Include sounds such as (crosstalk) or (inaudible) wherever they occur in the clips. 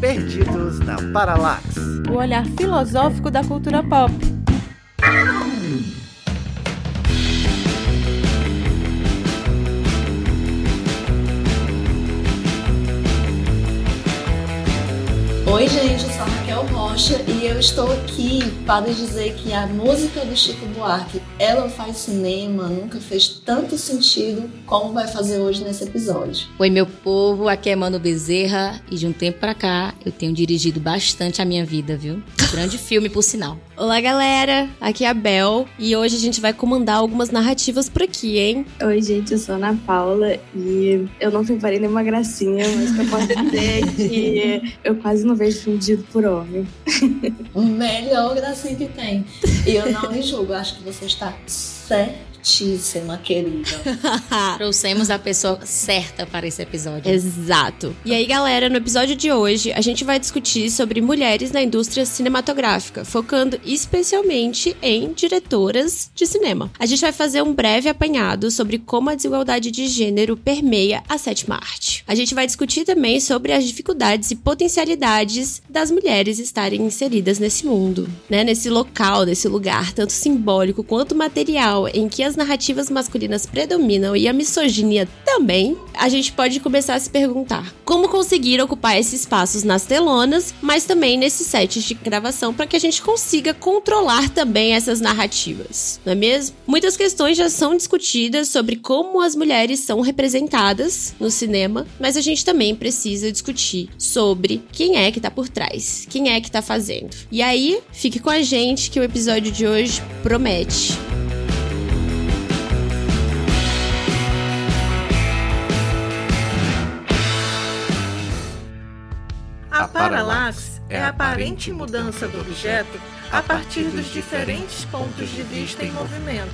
Perdidos na Paralax. O olhar filosófico da cultura pop. Oi, gente, eu sou a Raquel Rocha e eu estou aqui para dizer que a música do Chico Buarque, ela faz cinema, nunca fez tanto sentido como vai fazer hoje nesse episódio. Oi, meu povo, aqui é Mano Bezerra e de um tempo pra cá eu tenho dirigido bastante a minha vida, viu? grande filme, por sinal. Olá, galera, aqui é a Bel e hoje a gente vai comandar algumas narrativas por aqui, hein? Oi, gente, eu sou a Ana Paula e eu não preparei nenhuma gracinha, mas o que eu posso dizer é que eu quase não vejo filme por homem. O melhor gracinha que tem. E eu não me julgo, acho que você está certo certíssima, querida. (laughs) Trouxemos a pessoa certa para esse episódio. Exato. E aí, galera, no episódio de hoje, a gente vai discutir sobre mulheres na indústria cinematográfica, focando especialmente em diretoras de cinema. A gente vai fazer um breve apanhado sobre como a desigualdade de gênero permeia a sétima arte. A gente vai discutir também sobre as dificuldades e potencialidades das mulheres estarem inseridas nesse mundo, né? Nesse local, nesse lugar, tanto simbólico quanto material, em que as narrativas masculinas predominam e a misoginia também, a gente pode começar a se perguntar como conseguir ocupar esses espaços nas telonas, mas também nesses sets de gravação para que a gente consiga controlar também essas narrativas, não é mesmo? Muitas questões já são discutidas sobre como as mulheres são representadas no cinema, mas a gente também precisa discutir sobre quem é que tá por trás, quem é que tá fazendo. E aí, fique com a gente que o episódio de hoje promete. Paralaxe é a aparente mudança do objeto a partir dos diferentes pontos de vista em movimento.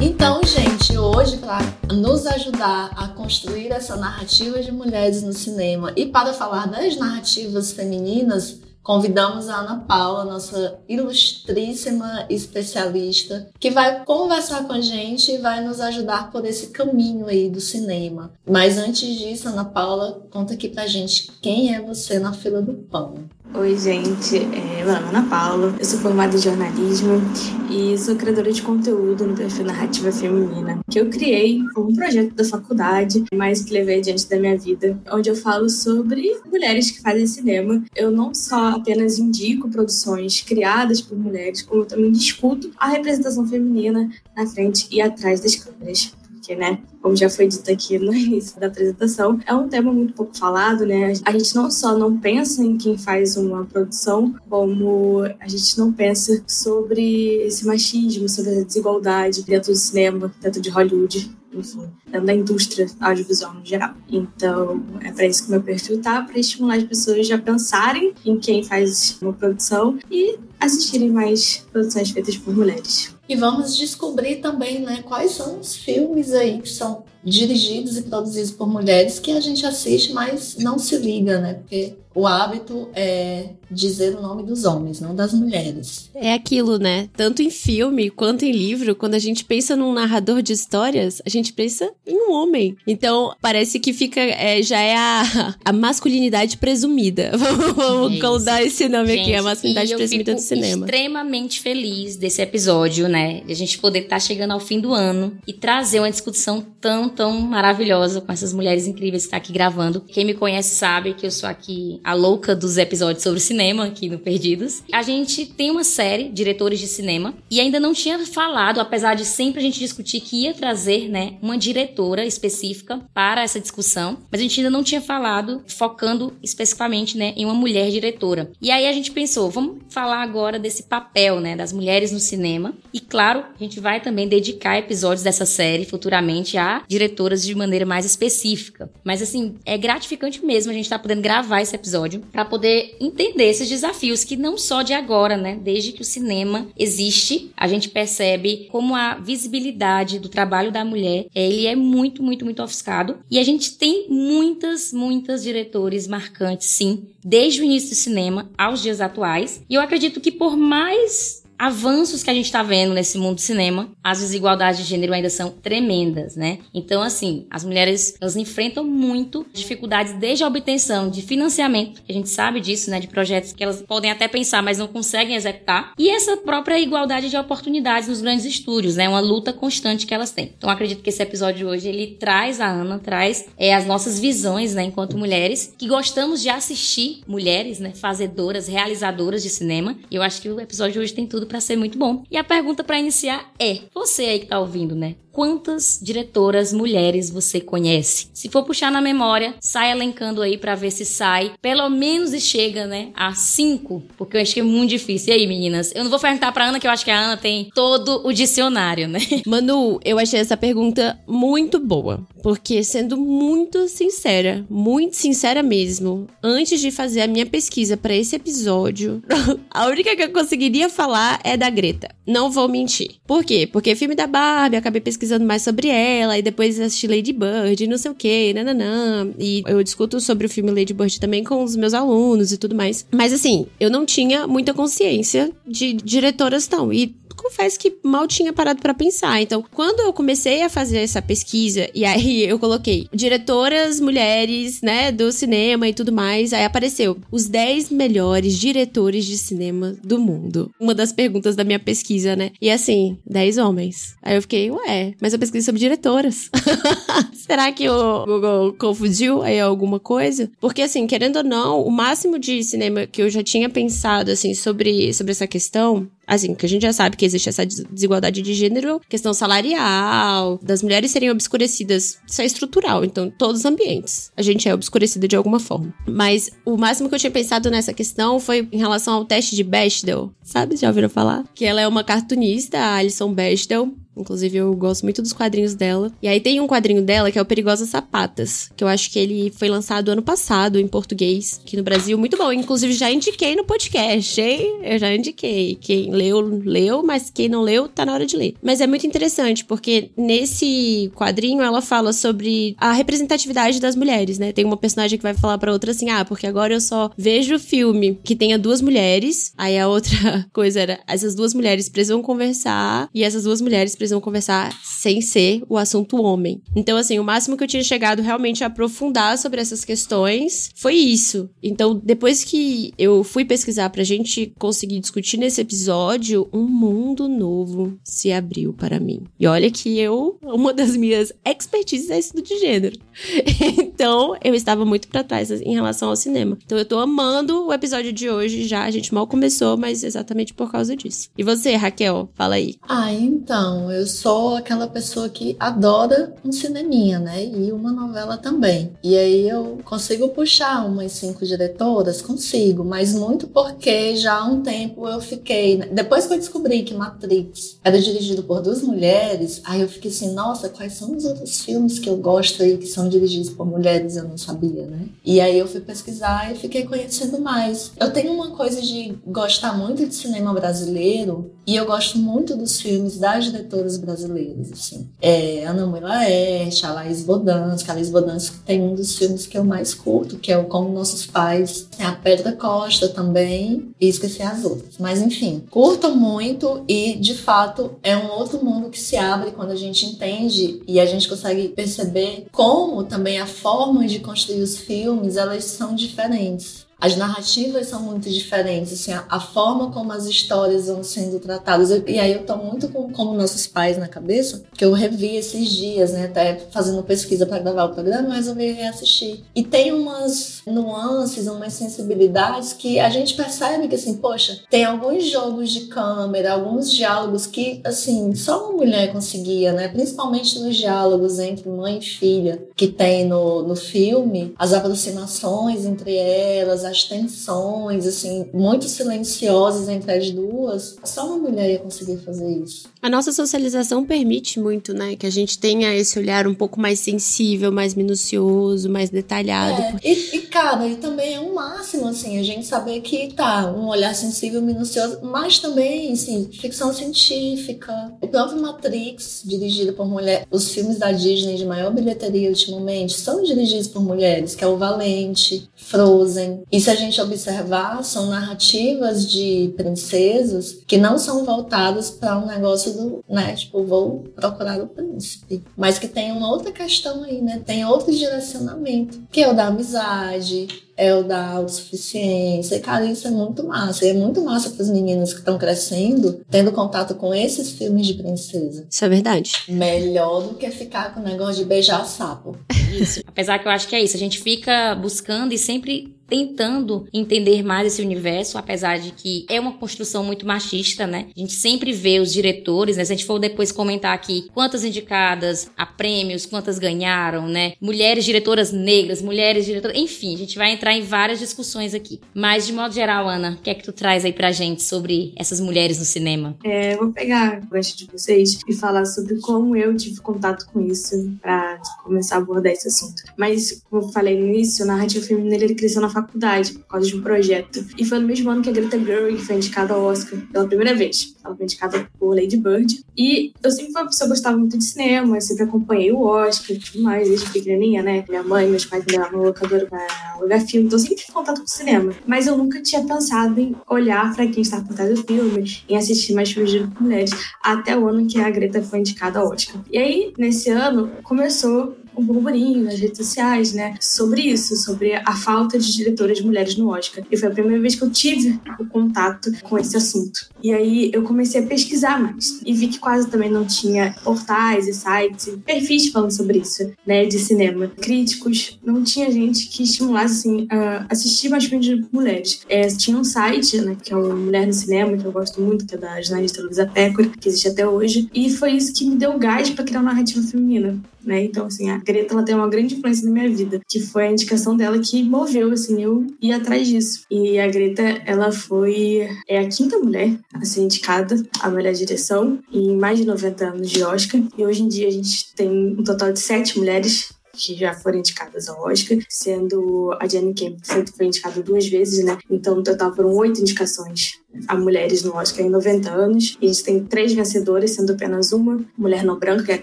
Então, gente, hoje, para nos ajudar a construir essa narrativa de mulheres no cinema e para falar das narrativas femininas, Convidamos a Ana Paula, nossa ilustríssima especialista, que vai conversar com a gente e vai nos ajudar por esse caminho aí do cinema. Mas antes disso, Ana Paula, conta aqui pra gente quem é você na fila do pão. Oi, gente. É, meu nome é Ana Paula, eu sou formada em jornalismo e sou criadora de conteúdo no perfil Narrativa Feminina, que eu criei como um projeto da faculdade, mas que levei adiante da minha vida, onde eu falo sobre mulheres que fazem cinema. Eu não só apenas indico produções criadas por mulheres, como eu também discuto a representação feminina na frente e atrás das câmeras porque, né, como já foi dito aqui no (laughs) início da apresentação, é um tema muito pouco falado, né? A gente não só não pensa em quem faz uma produção, como a gente não pensa sobre esse machismo, sobre a desigualdade dentro do cinema, dentro de Hollywood enfim, da indústria audiovisual no geral. Então, é para isso que meu perfil tá, para estimular as pessoas a pensarem em quem faz uma produção e assistirem mais produções feitas por mulheres. E vamos descobrir também, né, quais são os filmes aí que são dirigidos e produzidos por mulheres que a gente assiste, mas não se liga, né? Porque o hábito é dizer o nome dos homens, não das mulheres. É aquilo, né? Tanto em filme quanto em livro, quando a gente pensa num narrador de histórias, a gente pensa em um homem. Então, parece que fica. É, já é a, a masculinidade presumida. (laughs) Vamos dar esse nome gente, aqui, a masculinidade presumida do cinema. extremamente feliz desse episódio, né? De a gente poder estar tá chegando ao fim do ano e trazer uma discussão tão, tão maravilhosa com essas mulheres incríveis que estão tá aqui gravando. Quem me conhece sabe que eu sou aqui a louca dos episódios sobre cinema aqui no Perdidos. A gente tem uma série, Diretores de Cinema, e ainda não tinha falado, apesar de sempre a gente discutir que ia trazer, né, uma diretora específica para essa discussão, mas a gente ainda não tinha falado, focando especificamente, né, em uma mulher diretora. E aí a gente pensou, vamos falar agora desse papel, né, das mulheres no cinema. E claro, a gente vai também dedicar episódios dessa série futuramente a diretoras de maneira mais específica. Mas assim, é gratificante mesmo a gente estar tá podendo gravar esse episódio para poder entender esses desafios que não só de agora, né? Desde que o cinema existe, a gente percebe como a visibilidade do trabalho da mulher, ele é muito, muito, muito ofuscado. E a gente tem muitas, muitas diretores marcantes, sim, desde o início do cinema aos dias atuais. E eu acredito que por mais avanços que a gente está vendo nesse mundo do cinema, as desigualdades de gênero ainda são tremendas, né? Então, assim, as mulheres elas enfrentam muito dificuldades desde a obtenção de financiamento, a gente sabe disso, né? De projetos que elas podem até pensar, mas não conseguem executar, e essa própria igualdade de oportunidades nos grandes estúdios, né? Uma luta constante que elas têm. Então, acredito que esse episódio de hoje ele traz a Ana, traz é, as nossas visões, né? Enquanto mulheres que gostamos de assistir mulheres, né? Fazedoras, realizadoras de cinema. E eu acho que o episódio de hoje tem tudo para ser muito bom. E a pergunta para iniciar é: você aí que tá ouvindo, né? Quantas diretoras mulheres você conhece. Se for puxar na memória, sai elencando aí para ver se sai. Pelo menos e chega, né, a cinco, porque eu acho que é muito difícil. E aí, meninas? Eu não vou perguntar pra Ana, que eu acho que a Ana tem todo o dicionário, né? (laughs) Manu, eu achei essa pergunta muito boa. Porque, sendo muito sincera, muito sincera mesmo, antes de fazer a minha pesquisa para esse episódio, (laughs) a única que eu conseguiria falar é da Greta. Não vou mentir. Por quê? Porque filme da Barbie, acabei pesquisando mais sobre ela, e depois assisti Lady Bird, não sei o que, nananã. E eu discuto sobre o filme Lady Bird também com os meus alunos e tudo mais. Mas assim, eu não tinha muita consciência de diretoras tão. E confesso que mal tinha parado para pensar. Então, quando eu comecei a fazer essa pesquisa, e aí (laughs) eu coloquei diretoras mulheres, né, do cinema e tudo mais, aí apareceu os 10 melhores diretores de cinema do mundo. Uma das perguntas da minha pesquisa, né? E assim, 10 homens. Aí eu fiquei, ué, mas eu pesquisei sobre diretoras. (laughs) Será que o Google confundiu aí alguma coisa? Porque assim, querendo ou não, o máximo de cinema que eu já tinha pensado assim sobre, sobre essa questão Assim, que a gente já sabe que existe essa desigualdade de gênero, questão salarial, das mulheres serem obscurecidas, isso é estrutural, então, todos os ambientes. A gente é obscurecida de alguma forma. Mas o máximo que eu tinha pensado nessa questão foi em relação ao teste de Bechdel, sabe? Já ouviram falar? Que ela é uma cartunista, a Alison Bechdel, Inclusive, eu gosto muito dos quadrinhos dela. E aí tem um quadrinho dela que é o Perigosas Sapatas, que eu acho que ele foi lançado ano passado em português, aqui no Brasil. Muito bom. Inclusive, já indiquei no podcast, hein? Eu já indiquei. Quem leu, leu, mas quem não leu, tá na hora de ler. Mas é muito interessante, porque nesse quadrinho ela fala sobre a representatividade das mulheres, né? Tem uma personagem que vai falar pra outra assim: ah, porque agora eu só vejo filme que tenha duas mulheres. Aí a outra (laughs) coisa era: essas duas mulheres precisam conversar e essas duas mulheres precisam precisam conversar sem ser o assunto homem. Então, assim, o máximo que eu tinha chegado realmente a aprofundar sobre essas questões foi isso. Então, depois que eu fui pesquisar pra gente conseguir discutir nesse episódio, um mundo novo se abriu para mim. E olha que eu, uma das minhas expertises é estudo de gênero. (laughs) então, eu estava muito para trás em relação ao cinema. Então, eu tô amando o episódio de hoje já. A gente mal começou, mas exatamente por causa disso. E você, Raquel? Fala aí. Ah, então, eu sou aquela pessoa que adora um cineminha, né? E uma novela também. E aí eu consigo puxar umas cinco diretoras? Consigo, mas muito porque já há um tempo eu fiquei. Né? Depois que eu descobri que Matrix era dirigido por duas mulheres, aí eu fiquei assim, nossa, quais são os outros filmes que eu gosto aí que são dirigidos por mulheres? Eu não sabia, né? E aí eu fui pesquisar e fiquei conhecendo mais. Eu tenho uma coisa de gostar muito de cinema brasileiro e eu gosto muito dos filmes das diretoras brasileiras, assim. É, Ana Mãe Laerte, a Laís Bodansky. A Laís Bodansky tem um dos filmes que eu mais curto, que é o Como Nossos Pais. Tem a Pedra Costa também, e esqueci as outras. Mas enfim, curto muito e, de fato, é um outro mundo que se abre quando a gente entende e a gente consegue perceber como também a forma de construir os filmes, elas são diferentes. As narrativas são muito diferentes, assim, a, a, forma como as histórias vão sendo tratadas. Eu, e aí eu tô muito com como nossos pais na cabeça, que eu revi esses dias, né, até fazendo pesquisa para gravar o programa, eu resolvi reassistir. E tem umas nuances, umas sensibilidades que a gente percebe que assim, poxa, tem alguns jogos de câmera, alguns diálogos que assim, só uma mulher conseguia, né? Principalmente nos diálogos entre mãe e filha que tem no, no filme, as aproximações entre elas, as tensões, assim, muito silenciosas entre as duas, só uma mulher ia conseguir fazer isso. A nossa socialização permite muito, né, que a gente tenha esse olhar um pouco mais sensível, mais minucioso, mais detalhado. É, e, e, cara, e também é um máximo, assim, a gente saber que tá, um olhar sensível, minucioso, mas também, assim, ficção científica. O próprio Matrix, dirigido por mulher, os filmes da Disney de maior bilheteria ultimamente são dirigidos por mulheres, que é o Valente, Frozen. E se a gente observar, são narrativas de princesas que não são voltadas para um negócio do, né, tipo, vou procurar o príncipe, mas que tem uma outra questão aí, né? Tem outro direcionamento, que é o da amizade, é o da autossuficiência. E, cara, isso é muito massa. E é muito massa para as meninas que estão crescendo, tendo contato com esses filmes de princesa. Isso é verdade. Melhor do que ficar com o negócio de beijar sapo. Isso. (laughs) Apesar que eu acho que é isso. A gente fica buscando e sempre tentando entender mais esse universo, apesar de que é uma construção muito machista, né? A gente sempre vê os diretores, né? Se a gente for depois comentar aqui quantas indicadas a prêmios, quantas ganharam, né? Mulheres diretoras negras, mulheres diretoras, enfim, a gente vai entrar em várias discussões aqui. Mas de modo geral, Ana, o que é que tu traz aí pra gente sobre essas mulheres no cinema? É, vou pegar o gancho de vocês e falar sobre como eu tive contato com isso para começar a abordar esse assunto. Mas, como eu falei no início, a narrativa feminina ele cresceu na faculdade por causa de um projeto. E foi no mesmo ano que a Greta Gerwig foi indicada ao Oscar pela primeira vez. Ela foi indicada por Lady Bird. E eu sempre fui uma pessoa que gostava muito de cinema, sempre acompanhei o Oscar e tudo mais, desde pequenininha, né? Minha mãe, meus pais me levavam no locador pra alugar filme, então eu sempre tive contato com o cinema. Mas eu nunca tinha pensado em olhar pra quem estava por trás do filme, em assistir mais filmes de mulheres, até o ano que a Greta foi indicada ao Oscar. E aí, nesse ano, começou um burburinho nas redes sociais, né, sobre isso, sobre a falta de diretoras mulheres no Oscar. E foi a primeira vez que eu tive o contato com esse assunto. E aí eu comecei a pesquisar mais e vi que quase também não tinha portais e sites, e perfis falando sobre isso, né, de cinema. Críticos, não tinha gente que estimulasse assim a assistir mais filmes de mulheres. É, tinha um site, né, que é o Mulher no Cinema, que eu gosto muito, que é da jornalista Luísa Pécora, que existe até hoje, e foi isso que me deu gás para criar uma narrativa feminina né? Então, assim, a Greta ela tem uma grande influência na minha vida, que foi a indicação dela que moveu, assim, eu ir atrás disso. E a Greta, ela foi é a quinta mulher a ser indicada a melhor direção em mais de 90 anos de Oscar. E hoje em dia a gente tem um total de sete mulheres que já foram indicadas ao Oscar, sendo a Jenny Camp foi indicada duas vezes, né? Então, no total foram oito indicações a mulheres no Oscar em 90 anos. E a gente tem três vencedoras, sendo apenas uma mulher não branca, que é a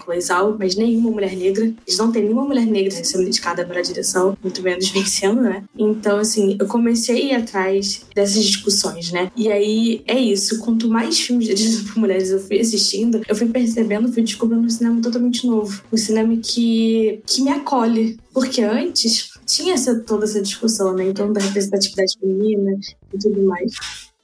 Chloe Zhao, mas nenhuma mulher negra. Eles não têm nenhuma mulher negra sendo indicada para a direção, muito menos (laughs) vencendo, né? Então, assim, eu comecei a ir atrás dessas discussões, né? E aí é isso. Quanto mais filmes dirigidos (laughs) por mulheres eu fui assistindo, eu fui percebendo, fui descobrindo um cinema totalmente novo. Um cinema que, que me acolhe. Porque antes tinha essa, toda essa discussão, né? Então, da representatividade feminina e tudo mais.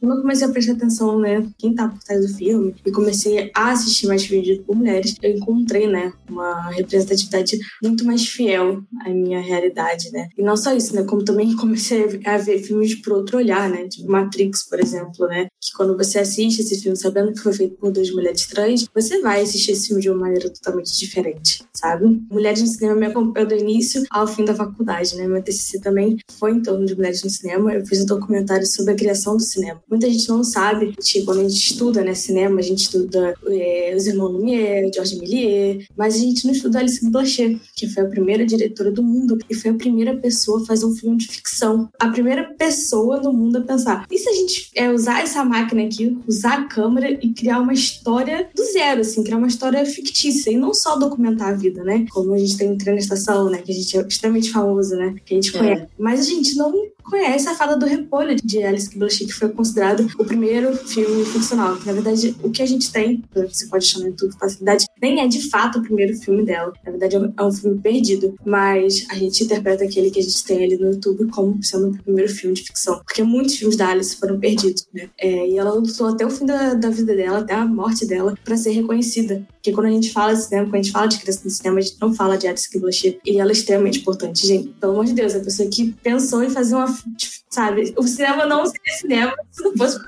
Quando eu comecei a prestar atenção, né, quem tá por trás do filme, e comecei a assistir mais filmes por mulheres, eu encontrei, né, uma representatividade muito mais fiel à minha realidade, né. E não só isso, né, como também (laughs) comecei a ver filmes por outro olhar, né, tipo Matrix, por exemplo, né, que quando você assiste esse filme sabendo que foi feito por duas mulheres trans, você vai assistir esse filme de uma maneira totalmente diferente, sabe? Mulheres no cinema me acompanhou do início ao fim da faculdade, né, meu TCC também foi em torno de mulheres no cinema, eu fiz um documentário sobre a criação do cinema muita gente não sabe que quando a gente estuda né, cinema, a gente estuda é, os irmãos Lumière, Georges Méliès, mas a gente não estuda Alice Blanchet, que foi a primeira diretora do mundo e foi a primeira pessoa a fazer um filme de ficção. A primeira pessoa no mundo a pensar, e se a gente é, usar essa máquina aqui, usar a câmera e criar uma história do zero, assim, criar uma história fictícia e não só documentar a vida, né? Como a gente tem o Trem na Estação, né? Que a gente é extremamente famoso, né? Que a gente é. conhece. Mas a gente não conhece a Fada do Repolho de Alice Blanchet, que foi considerado o primeiro filme ficcional. Na verdade, o que a gente tem, você pode chamar de tudo facilidade, nem é de fato o primeiro filme dela. Na verdade, é um filme perdido, mas a gente interpreta aquele que a gente tem ali no YouTube como sendo o primeiro filme de ficção. Porque muitos filmes da Alice foram perdidos, né? É, e ela lutou até o fim da, da vida dela, até a morte dela, para ser reconhecida. Porque quando a gente fala de cinema, quando a gente fala de criança no cinema, a gente não fala de Alice Blanchet. E ela é extremamente importante, gente. Pelo amor de Deus, a pessoa que pensou em fazer uma sabe? O cinema não seria cinema se não fosse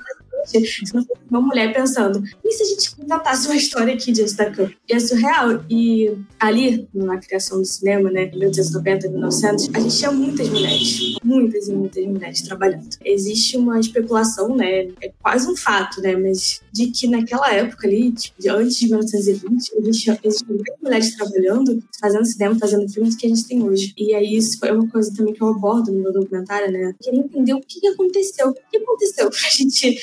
uma mulher pensando, e se a gente inventasse uma história aqui diante da câmera? E é surreal. E ali, na criação do cinema, né, 1890, 1900, a gente tinha muitas mulheres, muitas e muitas mulheres trabalhando. Existe uma especulação, né, é quase um fato, né, mas de que naquela época ali, tipo, antes de 1920, existiam, mulheres trabalhando, fazendo cinema, fazendo filmes que a gente tem hoje. E aí isso foi uma coisa também que eu abordo no meu documentário, né, queria entender o que aconteceu. O que aconteceu pra gente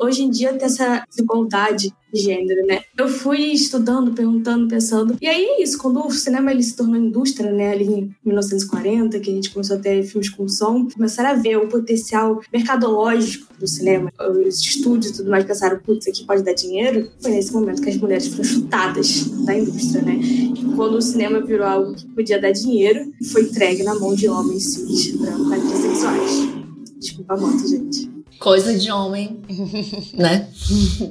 hoje em dia tem essa desigualdade de gênero, né? Eu fui estudando, perguntando, pensando. E aí é isso, quando o cinema ele se tornou indústria, né, ali em 1940, que a gente começou a ter filmes com som, começaram a ver o potencial mercadológico do cinema, os estúdios e tudo mais pensaram, putz, aqui pode dar dinheiro. Foi nesse momento que as mulheres foram chutadas da indústria, né? Quando o cinema virou algo que podia dar dinheiro, foi entregue na mão de homens cis, brancos, heterossexuais. Desculpa a moto, gente. Coisa de homem, (laughs) né?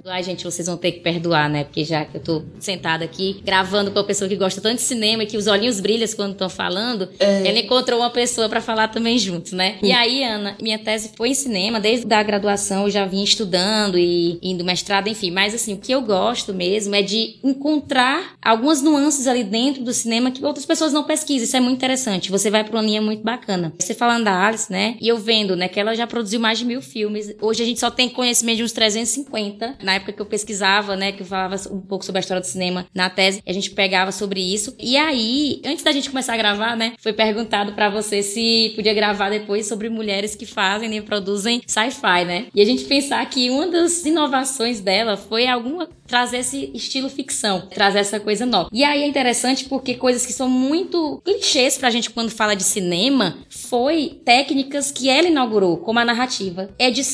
Ai, gente, vocês vão ter que perdoar, né? Porque já que eu tô sentada aqui gravando com uma pessoa que gosta tanto de cinema e que os olhinhos brilham quando estão falando, é. ela encontrou uma pessoa para falar também junto, né? E aí, Ana, minha tese foi em cinema, desde a graduação eu já vim estudando e indo mestrado, enfim. Mas assim, o que eu gosto mesmo é de encontrar algumas nuances ali dentro do cinema que outras pessoas não pesquisam. Isso é muito interessante. Você vai pra uma linha muito bacana. Você falando da Alice, né? E eu vendo, né, que ela já produziu mais de mil filmes. Hoje a gente só tem conhecimento de uns 350. Na época que eu pesquisava, né, que eu falava um pouco sobre a história do cinema na tese, a gente pegava sobre isso. E aí, antes da gente começar a gravar, né, foi perguntado para você se podia gravar depois sobre mulheres que fazem e produzem sci-fi, né? E a gente pensar que uma das inovações dela foi alguma trazer esse estilo ficção, trazer essa coisa nova. E aí é interessante porque coisas que são muito clichês pra gente quando fala de cinema foi técnicas que ela inaugurou, como a narrativa, edição,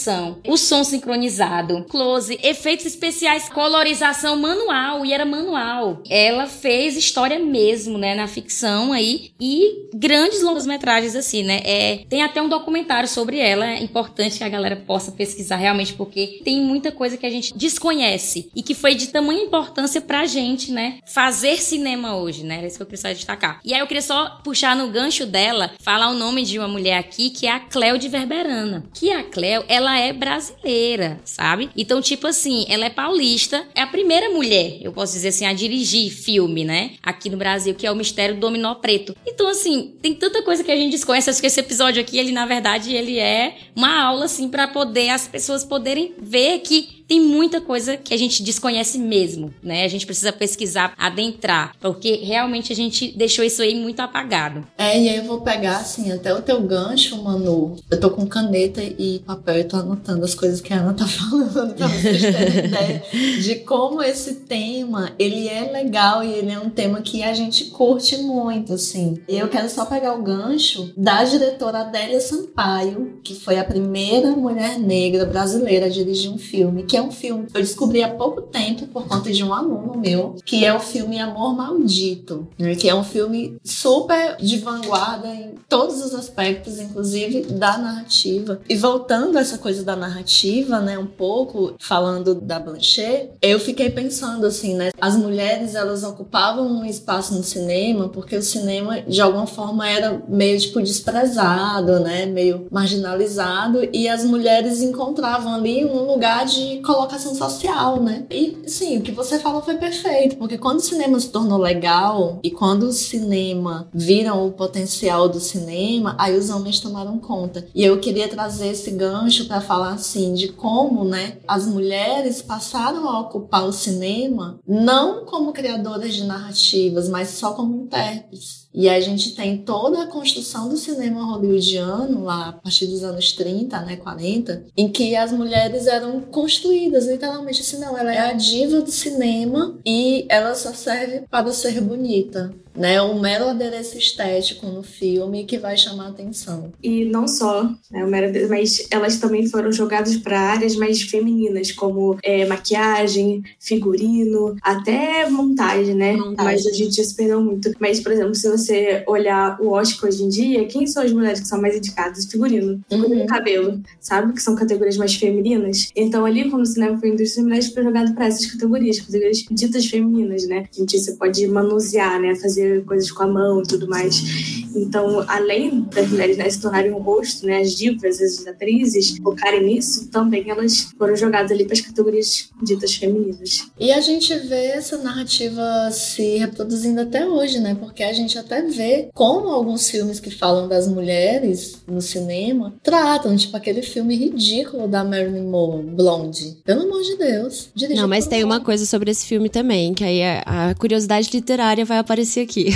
o som sincronizado, close, efeitos especiais, colorização manual, e era manual. Ela fez história mesmo, né, na ficção aí, e grandes longas-metragens assim, né? É, tem até um documentário sobre ela, é importante que a galera possa pesquisar realmente, porque tem muita coisa que a gente desconhece e que foi de tamanha importância pra gente, né? Fazer cinema hoje, né? Era isso que eu precisava destacar. E aí eu queria só puxar no gancho dela, falar o nome de uma mulher aqui, que é a Cléo de Verberana. Que a Cléo, ela é brasileira, sabe? Então, tipo assim, ela é paulista, é a primeira mulher, eu posso dizer assim, a dirigir filme, né? Aqui no Brasil, que é o Mistério do Dominó Preto. Então, assim, tem tanta coisa que a gente desconhece. Acho que esse episódio aqui, ele, na verdade, ele é uma aula, assim, para poder as pessoas poderem ver que tem muita coisa que a gente desconhece mesmo, né? A gente precisa pesquisar, adentrar, porque realmente a gente deixou isso aí muito apagado. É, e aí eu vou pegar, assim, até o teu gancho, Manu. Eu tô com caneta e papel e tô anotando as coisas que a Ana tá (laughs) falando, pra vocês terem (laughs) ideia de como esse tema, ele é legal e ele é um tema que a gente curte muito, assim. Eu quero só pegar o gancho da diretora Adélia Sampaio, que foi a primeira mulher negra brasileira a dirigir um filme, que que é um filme que eu descobri há pouco tempo por conta de um aluno meu, que é o filme Amor Maldito, né? que é um filme super de vanguarda em todos os aspectos, inclusive da narrativa. E voltando a essa coisa da narrativa, né, um pouco falando da Blanchett, eu fiquei pensando assim, né, as mulheres elas ocupavam um espaço no cinema porque o cinema de alguma forma era meio tipo desprezado, né, meio marginalizado e as mulheres encontravam ali um lugar de colocação social, né? E sim, o que você falou foi perfeito, porque quando o cinema se tornou legal e quando o cinema viram o potencial do cinema, aí os homens tomaram conta. E eu queria trazer esse gancho para falar assim de como, né, as mulheres passaram a ocupar o cinema não como criadoras de narrativas, mas só como intérpretes. E a gente tem toda a construção do cinema hollywoodiano, lá a partir dos anos 30, né, 40, em que as mulheres eram construídas, literalmente assim, não, ela é a diva do cinema e ela só serve para ser bonita né, um mero adereço estético no filme que vai chamar atenção. E não só, né, um mero adereço, mas elas também foram jogadas para áreas mais femininas, como é, maquiagem, figurino, até montagem, né? Montagem. Mas a gente se perdeu muito. Mas, por exemplo, se você olhar o Oscar hoje em dia, quem são as mulheres que são mais indicadas? Figurino, figurino uhum. cabelo, sabe? Que são categorias mais femininas. Então, ali, quando o cinema foi indústria, as mulheres foram jogadas para essas categorias, categorias ditas femininas, né? A gente você pode manusear, né? Fazer fazer coisas com a mão e tudo mais. Então, além das mulheres né, se tornarem um rosto, né, as divas, as atrizes, focarem nisso, também elas foram jogadas ali para as categorias ditas femininas. E a gente vê essa narrativa se reproduzindo até hoje, né? Porque a gente até vê como alguns filmes que falam das mulheres no cinema tratam, tipo aquele filme ridículo da Marilyn Monroe, Blonde. Pelo amor de Deus. Não, mas tem uma coisa sobre esse filme também, que aí a, a curiosidade literária vai aparecer aqui aqui.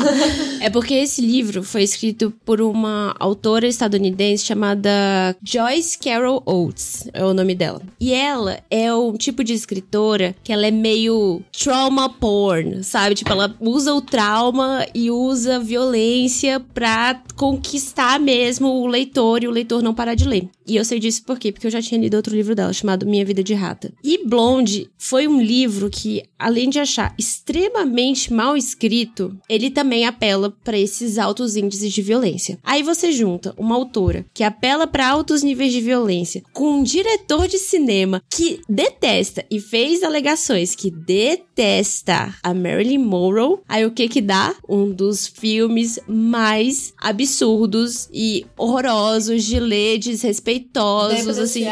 (laughs) é porque esse livro foi escrito por uma autora estadunidense chamada Joyce Carol Oates, é o nome dela. E ela é um tipo de escritora que ela é meio trauma porn, sabe? Tipo, ela usa o trauma e usa violência pra conquistar mesmo o leitor e o leitor não parar de ler. E eu sei disso por quê? Porque eu já tinha lido outro livro dela chamado Minha Vida de Rata. E Blonde foi um livro que, além de achar extremamente mal escrito, ele também apela para esses altos índices de violência. Aí você junta uma autora que apela para altos níveis de violência com um diretor de cinema que detesta e fez alegações que detesta a Marilyn Monroe. Aí o que que dá? Um dos filmes mais absurdos e horrorosos de ler, desrespeitosos, assim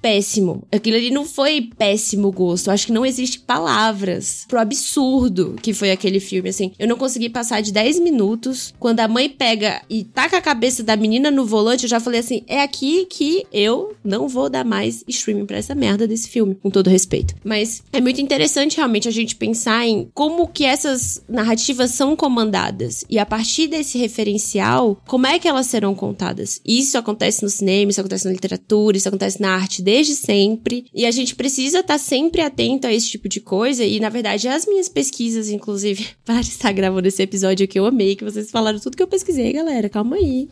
péssimo. Aquilo ali não foi péssimo gosto. Acho que não existe palavras pro absurdo que foi aquele filme, assim. Eu não consegui passar de 10 minutos. Quando a mãe pega e taca a cabeça da menina no volante, eu já falei assim: é aqui que eu não vou dar mais streaming pra essa merda desse filme, com todo respeito. Mas é muito interessante realmente a gente pensar em como que essas narrativas são comandadas. E a partir desse referencial, como é que elas serão contadas? Isso acontece no cinema, isso acontece na literatura, isso acontece na arte desde sempre. E a gente precisa estar tá sempre atento a esse tipo de coisa. E, na verdade, as minhas pesquisas, inclusive, (laughs) para estar gravando esse episódio que eu amei, que vocês falaram tudo que eu pesquisei, galera. Calma aí.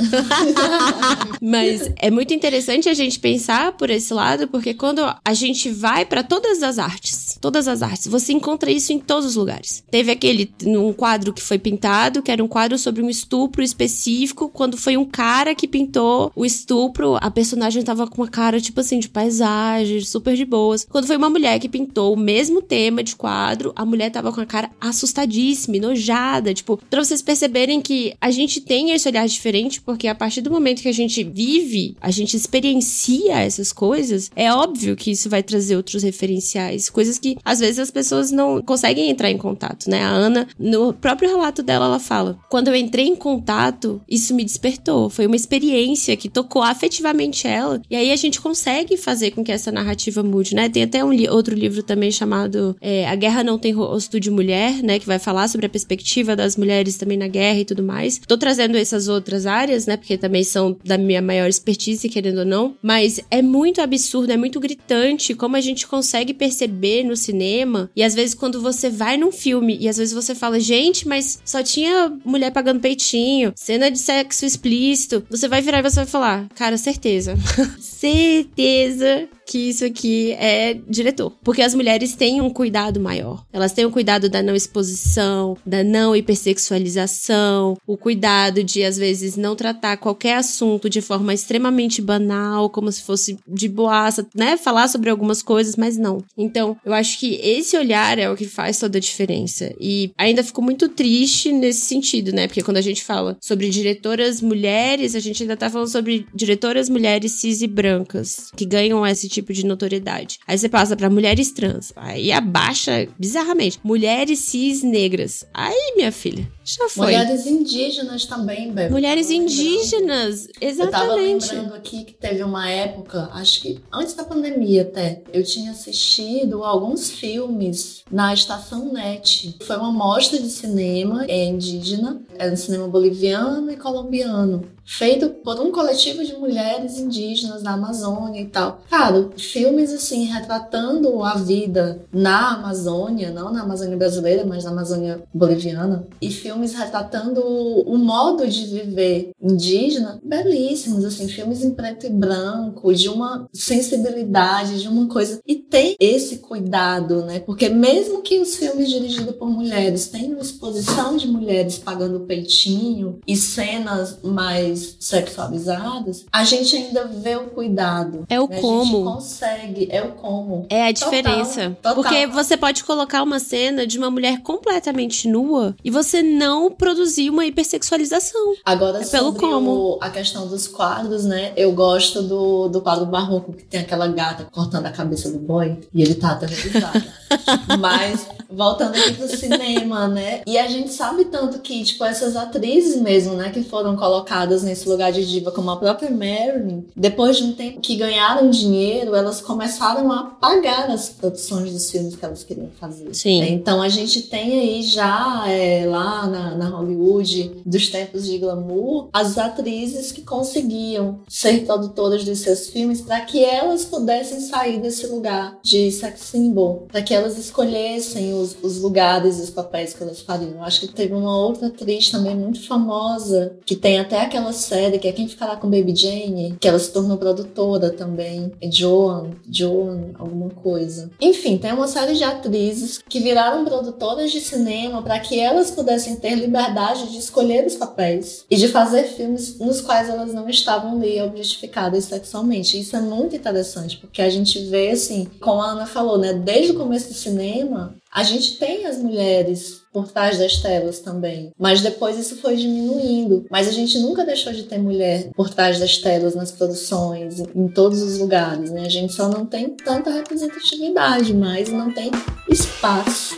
(laughs) Mas é muito interessante a gente pensar por esse lado, porque quando a gente vai para todas as artes, todas as artes, você encontra isso em todos os lugares. Teve aquele, um quadro que foi pintado, que era um quadro sobre um estupro específico, quando foi um cara que pintou o estupro, a personagem tava com uma cara, tipo assim, de pai paisagens, super de boas. Quando foi uma mulher que pintou o mesmo tema de quadro, a mulher tava com a cara assustadíssima, enojada. Tipo, pra vocês perceberem que a gente tem esse olhar diferente, porque a partir do momento que a gente vive, a gente experiencia essas coisas, é óbvio que isso vai trazer outros referenciais, coisas que às vezes as pessoas não conseguem entrar em contato, né? A Ana, no próprio relato dela, ela fala: quando eu entrei em contato, isso me despertou. Foi uma experiência que tocou afetivamente ela, e aí a gente consegue fazer fazer com que essa narrativa mude, né? Tem até um li outro livro também chamado é, A Guerra Não Tem Rosto de Mulher, né? Que vai falar sobre a perspectiva das mulheres também na guerra e tudo mais. Tô trazendo essas outras áreas, né? Porque também são da minha maior expertise, querendo ou não. Mas é muito absurdo, é muito gritante como a gente consegue perceber no cinema. E às vezes quando você vai num filme e às vezes você fala, gente, mas só tinha mulher pagando peitinho, cena de sexo explícito. Você vai virar e você vai falar, cara, certeza. (laughs) certeza que isso aqui é diretor. Porque as mulheres têm um cuidado maior. Elas têm o um cuidado da não exposição, da não hipersexualização, o cuidado de, às vezes, não tratar qualquer assunto de forma extremamente banal, como se fosse de boaça, né? Falar sobre algumas coisas, mas não. Então, eu acho que esse olhar é o que faz toda a diferença. E ainda fico muito triste nesse sentido, né? Porque quando a gente fala sobre diretoras mulheres, a gente ainda tá falando sobre diretoras mulheres cis e brancas, que ganham esse tipo tipo de notoriedade. Aí você passa para mulheres trans, aí abaixa bizarramente. Mulheres cis negras. Aí, minha filha, já foi. Mulheres indígenas também, Bebe. Mulheres indígenas, exatamente. Eu tava lembrando aqui que teve uma época, acho que antes da pandemia até, eu tinha assistido alguns filmes na Estação NET. Foi uma mostra de cinema é indígena, é um cinema boliviano e colombiano feito por um coletivo de mulheres indígenas da Amazônia e tal. Cara, filmes assim retratando a vida na Amazônia, não na Amazônia brasileira, mas na Amazônia boliviana, e filmes retratando o modo de viver indígena, belíssimos assim, filmes em preto e branco, de uma sensibilidade, de uma coisa e tem esse cuidado, né? Porque mesmo que os filmes dirigidos por mulheres tenham exposição de mulheres pagando peitinho e cenas mais mais sexualizadas, a gente ainda vê o cuidado. É o né? como. A gente consegue, é o como. É a diferença. Total, total. Porque você pode colocar uma cena de uma mulher completamente nua e você não produzir uma hipersexualização. Agora, é pelo como. O, a questão dos quadros, né? Eu gosto do, do quadro barroco que tem aquela gata cortando a cabeça do boy e ele tá aterrorizado. (laughs) (laughs) Mas voltando aqui pro cinema, né? E a gente sabe tanto que, tipo, essas atrizes mesmo, né, que foram colocadas nesse lugar de diva, como a própria Marilyn, depois de um tempo que ganharam dinheiro, elas começaram a pagar as produções dos filmes que elas queriam fazer. Sim. Então a gente tem aí já é, lá na, na Hollywood, dos tempos de glamour, as atrizes que conseguiam ser produtoras dos seus filmes para que elas pudessem sair desse lugar de sex symbol, para que elas escolhessem os, os lugares e os papéis que elas fariam. Eu acho que teve uma outra atriz também muito famosa, que tem até aquela série que é Quem Ficará com Baby Jane, que ela se tornou produtora também. É Joan, Joan, alguma coisa. Enfim, tem uma série de atrizes que viraram produtoras de cinema para que elas pudessem ter liberdade de escolher os papéis e de fazer filmes nos quais elas não estavam ali objetificadas sexualmente. Isso é muito interessante, porque a gente vê, assim, como a Ana falou, né, desde o começo do cinema, a gente tem as mulheres por trás das telas também, mas depois isso foi diminuindo. Mas a gente nunca deixou de ter mulher por trás das telas nas produções, em todos os lugares, né? A gente só não tem tanta representatividade, mas não tem espaço.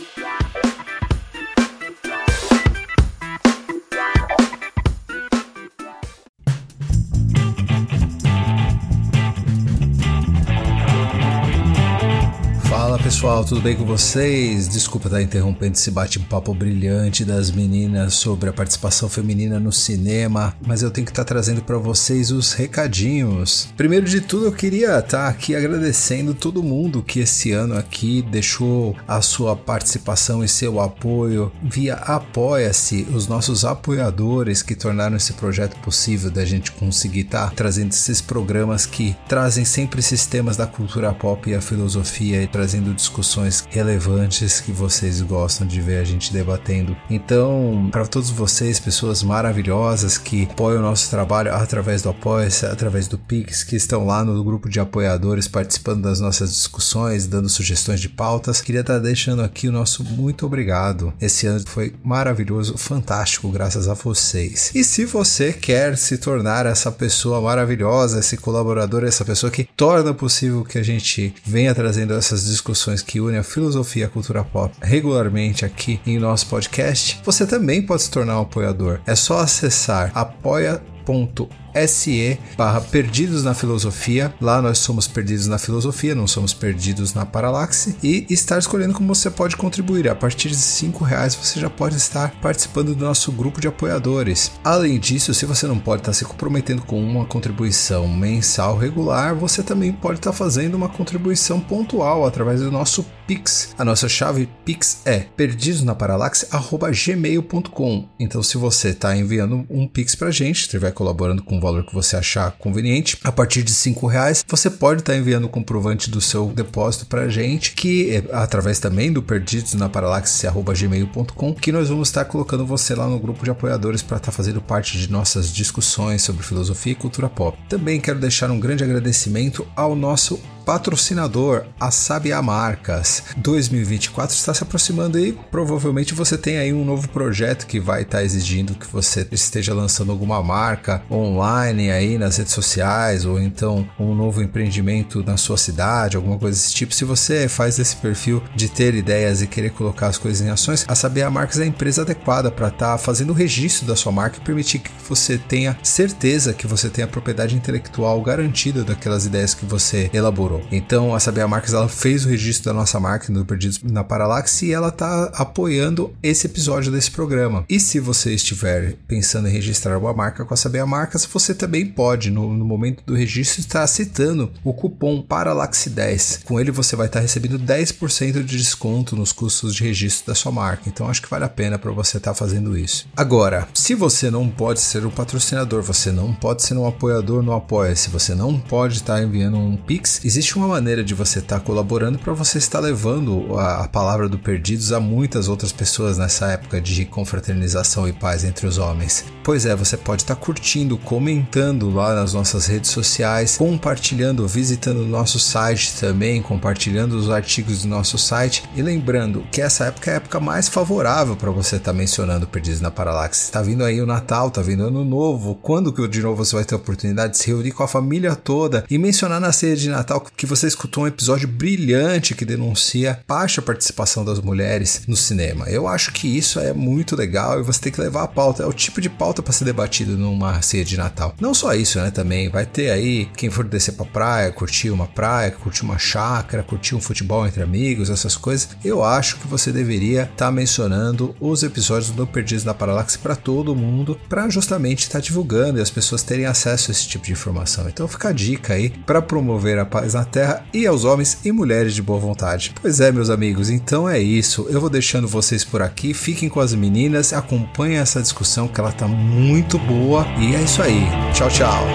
Pessoal, tudo bem com vocês? Desculpa estar interrompendo esse bate-papo brilhante das meninas sobre a participação feminina no cinema, mas eu tenho que estar trazendo para vocês os recadinhos. Primeiro de tudo, eu queria estar aqui agradecendo todo mundo que esse ano aqui deixou a sua participação e seu apoio via Apoia-se, os nossos apoiadores que tornaram esse projeto possível da gente conseguir estar trazendo esses programas que trazem sempre esses temas da cultura pop e a filosofia e trazendo discussões relevantes que vocês gostam de ver a gente debatendo. Então, para todos vocês, pessoas maravilhosas que apoiam o nosso trabalho através do Apoia-se, através do Pix, que estão lá no grupo de apoiadores participando das nossas discussões, dando sugestões de pautas, queria estar tá deixando aqui o nosso muito obrigado. Esse ano foi maravilhoso, fantástico, graças a vocês. E se você quer se tornar essa pessoa maravilhosa, esse colaborador, essa pessoa que torna possível que a gente venha trazendo essas discussões que unem a filosofia e a cultura pop regularmente aqui em nosso podcast, você também pode se tornar um apoiador. É só acessar apoia.com se barra Perdidos na Filosofia. Lá nós somos perdidos na filosofia, não somos perdidos na paralaxe. E estar escolhendo como você pode contribuir. A partir de cinco reais você já pode estar participando do nosso grupo de apoiadores. Além disso, se você não pode estar se comprometendo com uma contribuição mensal regular, você também pode estar fazendo uma contribuição pontual através do nosso Pix. A nossa chave Pix é perdidosnaparalaxe.gmail.com. Então, se você está enviando um Pix para gente, estiver colaborando com valor que você achar conveniente. A partir de cinco reais, você pode estar enviando o comprovante do seu depósito para a gente, que é através também do perdidos na paralaxe.gmail.com, que nós vamos estar colocando você lá no grupo de apoiadores para estar fazendo parte de nossas discussões sobre filosofia e cultura pop. Também quero deixar um grande agradecimento ao nosso patrocinador, a Sabia Marcas. 2024 está se aproximando e provavelmente você tem aí um novo projeto que vai estar exigindo que você esteja lançando alguma marca online aí nas redes sociais ou então um novo empreendimento na sua cidade, alguma coisa desse tipo. Se você faz esse perfil de ter ideias e querer colocar as coisas em ações, a Sabia Marcas é a empresa adequada para estar fazendo o registro da sua marca e permitir que você tenha certeza que você tem a propriedade intelectual garantida daquelas ideias que você elaborou então a Sabia Marques ela fez o registro da nossa marca no Perdidos na Paralaxe e ela está apoiando esse episódio desse programa. E se você estiver pensando em registrar uma marca com a Sabia Marcas, você também pode, no, no momento do registro, estar citando o cupom Paralaxe10. Com ele você vai estar recebendo 10% de desconto nos custos de registro da sua marca. Então acho que vale a pena para você estar fazendo isso. Agora, se você não pode ser um patrocinador, você não pode ser um apoiador no Apoia, se você não pode estar enviando um Pix, existe existe uma maneira de você estar tá colaborando para você estar levando a, a, palavra do Perdidos a muitas outras pessoas nessa época de confraternização e paz entre os homens. Pois é, você pode estar tá curtindo, comentando lá nas nossas redes sociais, compartilhando, visitando o nosso site também, compartilhando os artigos do nosso site e lembrando que essa época é a época mais favorável para você estar tá mencionando Perdidos na Paralaxe. Está vindo aí o Natal, está vindo Ano Novo. Quando que de novo você vai ter a oportunidade de se reunir com a família toda e mencionar na ceia de Natal que que você escutou um episódio brilhante que denuncia baixa participação das mulheres no cinema. Eu acho que isso é muito legal e você tem que levar a pauta. É o tipo de pauta para ser debatido numa ceia de Natal. Não só isso, né? Também vai ter aí quem for descer pra praia, curtir uma praia, curtir uma chácara, curtir um futebol entre amigos, essas coisas. Eu acho que você deveria estar tá mencionando os episódios do Perdidos na Paralaxe para todo mundo, para justamente estar tá divulgando e as pessoas terem acesso a esse tipo de informação. Então fica a dica aí para promover a paz na Terra e aos homens e mulheres de boa vontade. Pois é, meus amigos, então é isso. Eu vou deixando vocês por aqui. Fiquem com as meninas, acompanhem essa discussão que ela tá muito boa. E é isso aí. Tchau, tchau.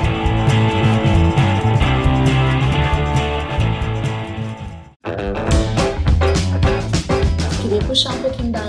Queria puxar um pouquinho da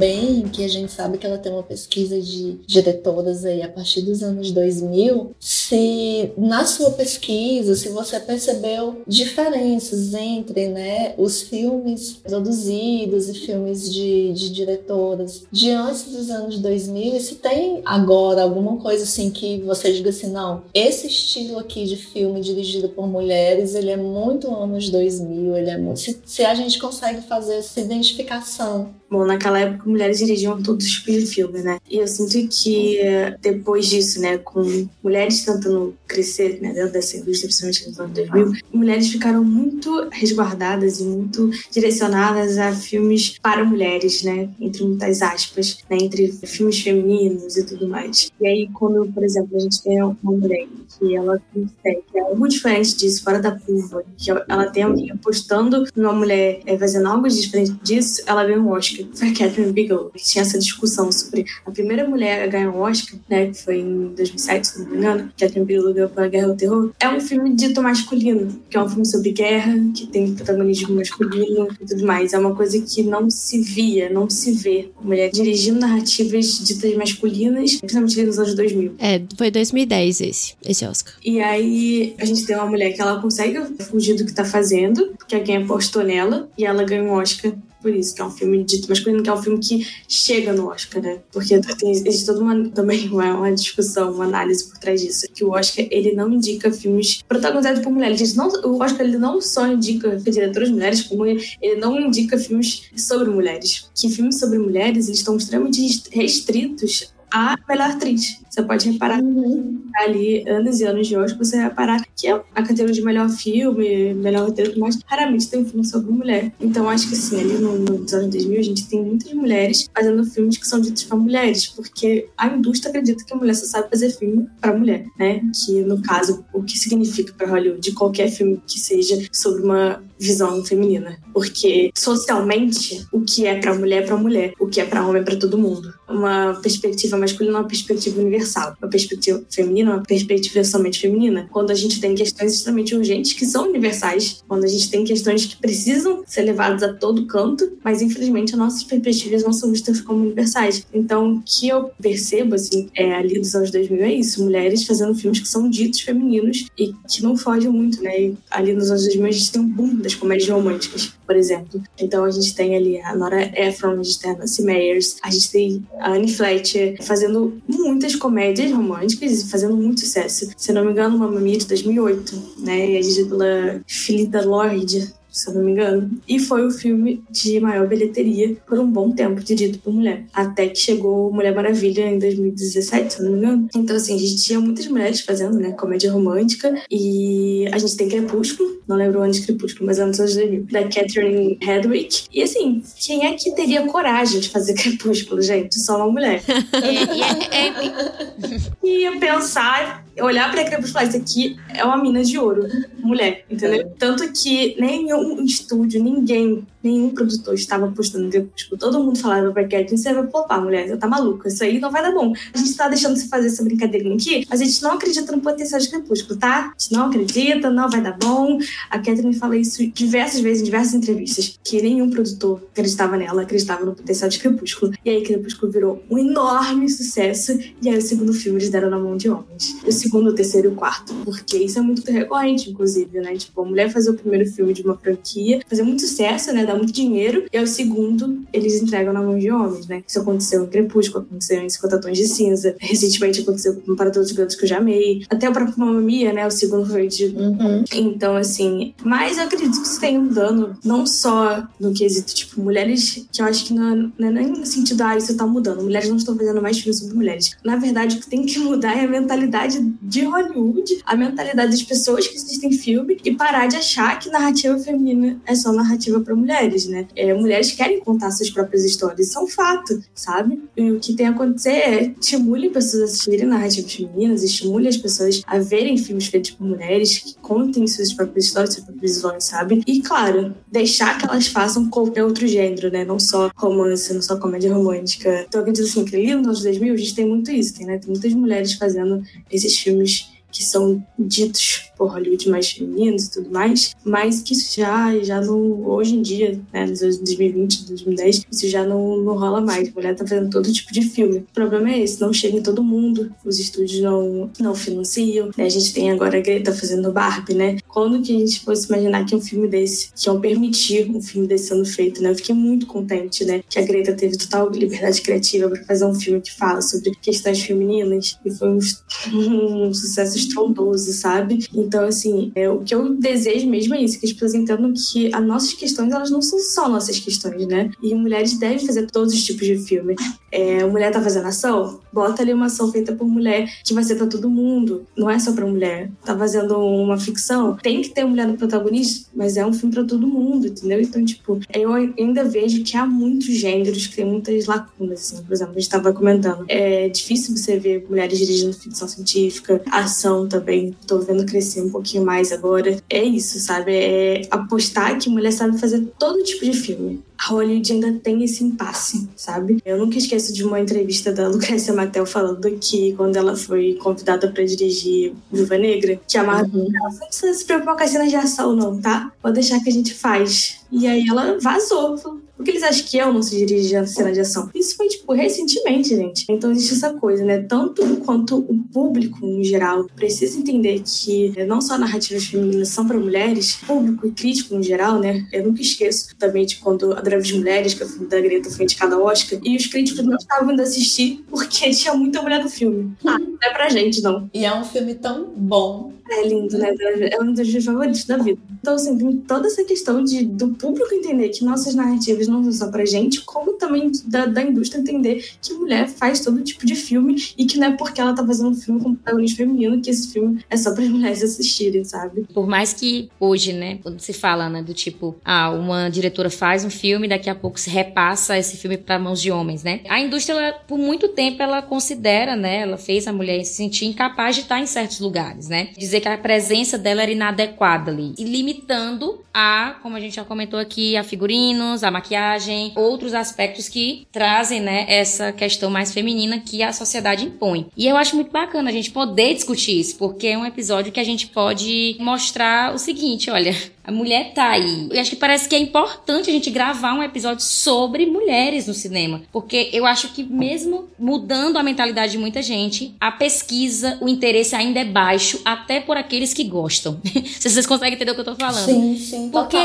também, que a gente sabe que ela tem uma pesquisa de diretoras aí a partir dos anos 2000, se na sua pesquisa, se você percebeu diferenças entre né, os filmes produzidos e filmes de, de diretoras de antes dos anos 2000 e se tem agora alguma coisa assim que você diga assim, não, esse estilo aqui de filme dirigido por mulheres, ele é muito anos 2000, ele é muito... Se, se a gente consegue fazer essa identificação Bom, naquela época mulheres dirigiam todos os tipos de filme, né? E eu sinto que depois disso, né, com mulheres tentando crescer né, dentro dessa indústria, principalmente nos anos 2000, mulheres ficaram muito resguardadas e muito direcionadas a filmes para mulheres, né? Entre muitas aspas, né? Entre filmes femininos e tudo mais. E aí, quando, por exemplo, a gente tem uma mulher que ela consegue, é algo diferente disso, fora da curva, que ela tem alguém apostando numa mulher é, fazendo algo diferente disso, ela ganha um Oscar foi a Catherine Bigelow. Tinha essa discussão sobre a primeira mulher a ganhar um Oscar, né, que foi em 2007, se não me engano, Catherine Bigelow ganhou pela Guerra ao Terror. É um filme dito masculino, que é um filme sobre guerra, que tem protagonismo masculino e tudo mais. É uma coisa que não se via, não se vê. Mulher dirigindo narrativas ditas masculinas, principalmente nos anos 2000. É, foi 2010 esse, esse Oscar. E aí a gente tem uma mulher que ela consegue fugir do que tá fazendo, porque alguém apostou nela, e ela ganha um Oscar por isso, que é um filme dito masculino, que é um filme que chega no Oscar, né? Porque tem, existe toda uma, também uma, uma, discussão, uma análise por trás disso, que o Oscar, ele não indica filmes protagonizados por mulheres. Gente, não, o Oscar, ele não só indica diretoras mulheres, como ele, ele não indica filmes sobre mulheres. Que filmes sobre mulheres, eles estão extremamente restritos a melhor atriz. Você pode reparar uhum. ali anos e anos de hoje, você vai reparar que é a categoria de melhor filme, melhor roteiro, mas raramente tem um filme sobre mulher. Então acho que assim, ali no, nos anos 2000 a gente tem muitas mulheres fazendo filmes que são ditos para mulheres, porque a indústria acredita que a mulher só sabe fazer filme para mulher, né? Que no caso, o que significa para Hollywood qualquer filme que seja sobre uma visão feminina, porque socialmente o que é para mulher é para mulher, o que é para homem é para todo mundo. Uma perspectiva masculina é uma perspectiva universal, uma perspectiva feminina é uma perspectiva somente feminina. Quando a gente tem questões extremamente urgentes que são universais, quando a gente tem questões que precisam ser levadas a todo canto, mas infelizmente as nossas perspectivas não são vistas como universais. Então, o que eu percebo assim, é ali dos anos 2000 é isso, mulheres fazendo filmes que são ditos femininos e que não fogem muito, né? E ali nos anos 2000 a gente tem um boom das comédias românticas, por exemplo. Então a gente tem ali a Nora Ephron, a gente tem a Nancy Meyers, a gente tem a Annie Fletcher fazendo muitas comédias românticas e fazendo muito sucesso. Se não me engano, uma Mia de 2008, né? E a dirigida pela Philida Lord, se eu não me engano. E foi o filme de maior bilheteria por um bom tempo, dirigido por mulher. Até que chegou Mulher Maravilha em 2017, se eu não me engano. Então, assim, a gente tinha muitas mulheres fazendo, né, comédia romântica. E a gente tem Crepúsculo, não lembro onde Crepúsculo, mas antes de 2000, da Catherine Hedwig. E, assim, quem é que teria coragem de fazer (laughs) Crepúsculo, gente? Só uma mulher. (laughs) é, é, é... Ia pensar olhar pra Crepúsculo e falar, isso aqui é uma mina de ouro, mulher, entendeu? É. Tanto que nenhum estúdio, ninguém nenhum produtor estava apostando no Tipo, todo mundo falava pra Catherine, você vai poupar, mulher, você tá maluca, isso aí não vai dar bom. A gente tá deixando você fazer essa brincadeirinha aqui, mas a gente não acredita no potencial de Crepúsculo, tá? A gente não acredita, não vai dar bom. A Catherine fala isso diversas vezes em diversas entrevistas, que nenhum produtor acreditava nela, acreditava no potencial de Crepúsculo. E aí Crepúsculo virou um enorme sucesso, e aí o segundo filme eles deram na mão de homens. O segundo, o terceiro e o quarto, porque isso é muito recorrente, inclusive, né? Tipo, a mulher fazer o primeiro filme de uma franquia, fazer muito sucesso, né? Dar muito dinheiro, e ao segundo, eles entregam na mão de homens, né? Isso aconteceu em Crepúsculo, aconteceu em 50 Tons de Cinza, (laughs) recentemente aconteceu com Para Todos os Gatos que eu já amei, até o próprio Mamma Mia, né? O segundo foi de... Uhum. Então, assim, mas eu acredito que isso tem um dano, não só no quesito, tipo, mulheres, que eu acho que não é, não é nem no sentido, ah, isso tá mudando, mulheres não estão fazendo mais filmes sobre mulheres. Na verdade, o que tem que mudar é a mentalidade de Hollywood, a mentalidade das pessoas que assistem filme e parar de achar que narrativa feminina é só narrativa para mulheres, né? É, mulheres querem contar suas próprias histórias, isso é um fato, sabe? E o que tem a acontecer é estimule pessoas a assistirem narrativas femininas, estimule as pessoas a verem filmes feitos por mulheres que contem suas próprias histórias, suas próprias visões, sabe? E, claro, deixar que elas façam qualquer outro gênero, né? Não só romance, não só comédia romântica. Então, eu acredito assim, que ali nos anos 2000 a gente tem muito isso, tem, né? Tem muitas mulheres fazendo esses filmes que são ditos por Hollywood mais femininos e tudo mais, mas que isso já, já não, hoje em dia, né, nos anos 2020, 2010, isso já não, não rola mais. A mulher tá fazendo todo tipo de filme. O problema é esse, não chega em todo mundo, os estúdios não, não financiam. Né? A gente tem agora a Greta fazendo Barbie, né? Quando que a gente fosse imaginar que um filme desse, que iam permitir um filme desse sendo feito, né? Eu fiquei muito contente, né? Que a Greta teve total liberdade criativa para fazer um filme que fala sobre questões femininas e foi um, (laughs) um sucesso estrondoso, sabe? Então, assim, é, o que eu desejo mesmo é isso, que as pessoas entendam que as nossas questões, elas não são só nossas questões, né? E mulheres devem fazer todos os tipos de filme. É, mulher tá fazendo ação? Bota ali uma ação feita por mulher, que vai ser pra todo mundo. Não é só pra mulher. Tá fazendo uma ficção? Tem que ter mulher no protagonista, mas é um filme pra todo mundo, entendeu? Então, tipo, eu ainda vejo que há muitos gêneros que tem muitas lacunas, assim. Por exemplo, a gente tava comentando. É difícil você ver mulheres dirigindo ficção científica, ação também. Tô vendo crescer um pouquinho mais agora. É isso, sabe? É apostar que mulher sabe fazer todo tipo de filme a Hollywood ainda tem esse impasse, sabe? Eu nunca esqueço de uma entrevista da Lucrécia Mattel falando que quando ela foi convidada para dirigir Viva Negra, que a Marvel uhum. não precisa se preocupar com as cenas de ação não, tá? Pode deixar que a gente faz. E aí ela vazou. Falou, por que eles acham que eu não se dirigi a cena de ação? Isso foi, tipo, recentemente, gente. Então existe essa coisa, né? Tanto quanto o público, em geral, precisa entender que não só narrativas femininas são para mulheres, público e crítico, em geral, né? Eu nunca esqueço também de quando a Breves Mulheres, que é o filme da Greta, foi indicada ao Oscar, e os críticos não estavam indo assistir porque (laughs) tinha muita mulher no filme. Ah, não é pra gente, não. E é um filme tão bom é lindo, né? É um dos meus favoritos da vida. Então, assim, tem toda essa questão de, do público entender que nossas narrativas não são só pra gente, como também da, da indústria entender que mulher faz todo tipo de filme e que não é porque ela tá fazendo um filme com protagonista feminino que esse filme é só para (laughs) mulheres assistirem, sabe? Por mais que hoje, né, quando se fala, né, do tipo, ah, uma diretora faz um filme, daqui a pouco se repassa esse filme para mãos de homens, né? A indústria, ela, por muito tempo, ela considera, né, ela fez a mulher se sentir incapaz de estar em certos lugares, né? Dizer que a presença dela era inadequada ali. E limitando a, como a gente já comentou aqui, a figurinos, a maquiagem, outros aspectos que trazem, né, essa questão mais feminina que a sociedade impõe. E eu acho muito bacana a gente poder discutir isso, porque é um episódio que a gente pode mostrar o seguinte, olha, a mulher tá aí. Eu acho que parece que é importante a gente gravar um episódio sobre mulheres no cinema. Porque eu acho que, mesmo mudando a mentalidade de muita gente, a pesquisa, o interesse ainda é baixo, até por aqueles que gostam. (laughs) Se vocês conseguem entender o que eu tô falando. Sim, sim. Porque,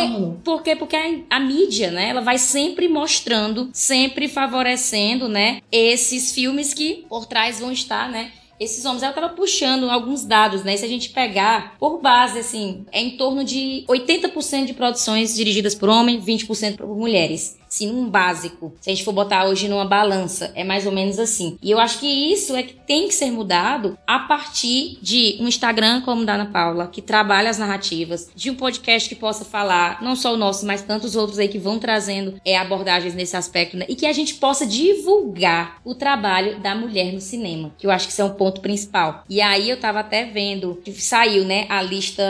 porque, porque a, a, mídia, né, ela vai sempre mostrando, sempre favorecendo, né, esses filmes que por trás vão estar, né, esses homens. Ela estava puxando alguns dados, né? Se a gente pegar por base, assim, é em torno de 80% de produções dirigidas por homens, 20% por mulheres assim, um básico. Se a gente for botar hoje numa balança, é mais ou menos assim. E eu acho que isso é que tem que ser mudado a partir de um Instagram como da Ana Paula, que trabalha as narrativas, de um podcast que possa falar, não só o nosso, mas tantos outros aí que vão trazendo é, abordagens nesse aspecto, né? E que a gente possa divulgar o trabalho da mulher no cinema, que eu acho que isso é um ponto principal. E aí eu tava até vendo que saiu, né, a lista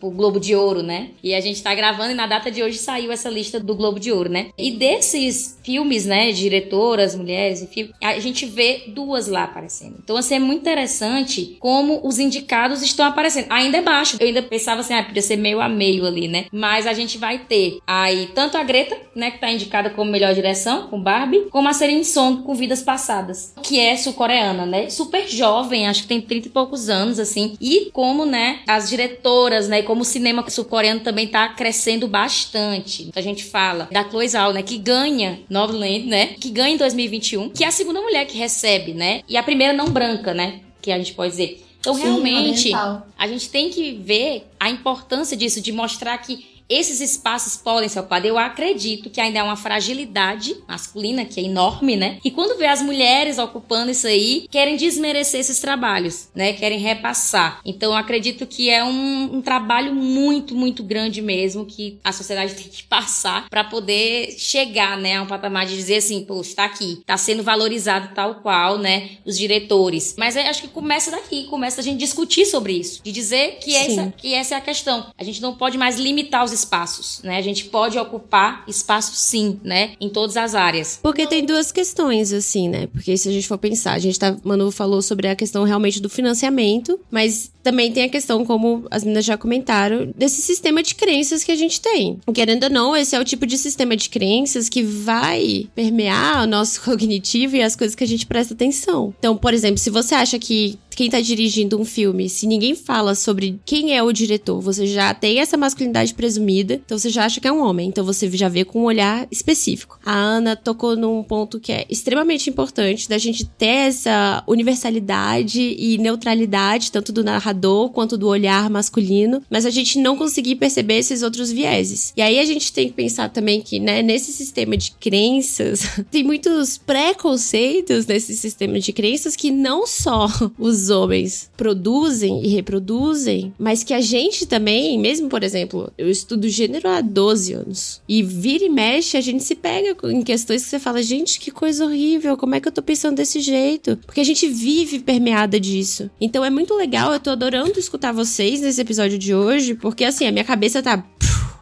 pro Globo de Ouro, né? E a gente tá gravando e na data de hoje saiu essa lista do Globo de Ouro, né? E desses filmes, né, diretoras, mulheres, enfim, a gente vê duas lá aparecendo. Então, assim, é muito interessante como os indicados estão aparecendo. Ainda é baixo. Eu ainda pensava assim, ah, podia ser meio a meio ali, né? Mas a gente vai ter aí tanto a Greta, né, que tá indicada como melhor direção, com Barbie, como a Celine Song com Vidas Passadas, que é sul-coreana, né? Super jovem, acho que tem 30 e poucos anos, assim. E como, né, as diretoras, né, como o cinema sul-coreano também tá crescendo bastante. A gente fala da Chloe Zhao, né, que ganha Noveland, né, que ganha em 2021, que é a segunda mulher que recebe, né, e a primeira não branca, né, que a gente pode dizer. Então, Sim, realmente, oriental. a gente tem que ver a importância disso, de mostrar que esses espaços podem ser ocupados. Eu acredito que ainda é uma fragilidade masculina que é enorme, né? E quando vê as mulheres ocupando isso aí, querem desmerecer esses trabalhos, né? Querem repassar. Então eu acredito que é um, um trabalho muito, muito grande mesmo que a sociedade (laughs) tem que passar para poder chegar, né, a um patamar de dizer assim, está aqui, está sendo valorizado tal qual, né, os diretores. Mas eu acho que começa daqui, começa a gente discutir sobre isso, de dizer que essa, que essa é a questão. A gente não pode mais limitar os espaços, né? A gente pode ocupar espaço sim, né? Em todas as áreas. Porque tem duas questões, assim, né? Porque se a gente for pensar, a gente tá. Manu falou sobre a questão realmente do financiamento, mas também tem a questão, como as meninas já comentaram, desse sistema de crenças que a gente tem. Querendo ou não, esse é o tipo de sistema de crenças que vai permear o nosso (laughs) cognitivo e as coisas que a gente presta atenção. Então, por exemplo, se você acha que quem tá dirigindo um filme, se ninguém fala sobre quem é o diretor, você já tem essa masculinidade presumida, então você já acha que é um homem, então você já vê com um olhar específico. A Ana tocou num ponto que é extremamente importante da gente ter essa universalidade e neutralidade, tanto do narrador quanto do olhar masculino, mas a gente não conseguir perceber esses outros vieses. E aí a gente tem que pensar também que, né, nesse sistema de crenças, (laughs) tem muitos preconceitos nesse sistema de crenças que não só (laughs) os homens produzem e reproduzem, mas que a gente também, mesmo por exemplo, eu estudo gênero há 12 anos, e vira e mexe, a gente se pega em questões que você fala, gente, que coisa horrível, como é que eu tô pensando desse jeito? Porque a gente vive permeada disso. Então é muito legal, eu tô adorando escutar vocês nesse episódio de hoje, porque assim, a minha cabeça tá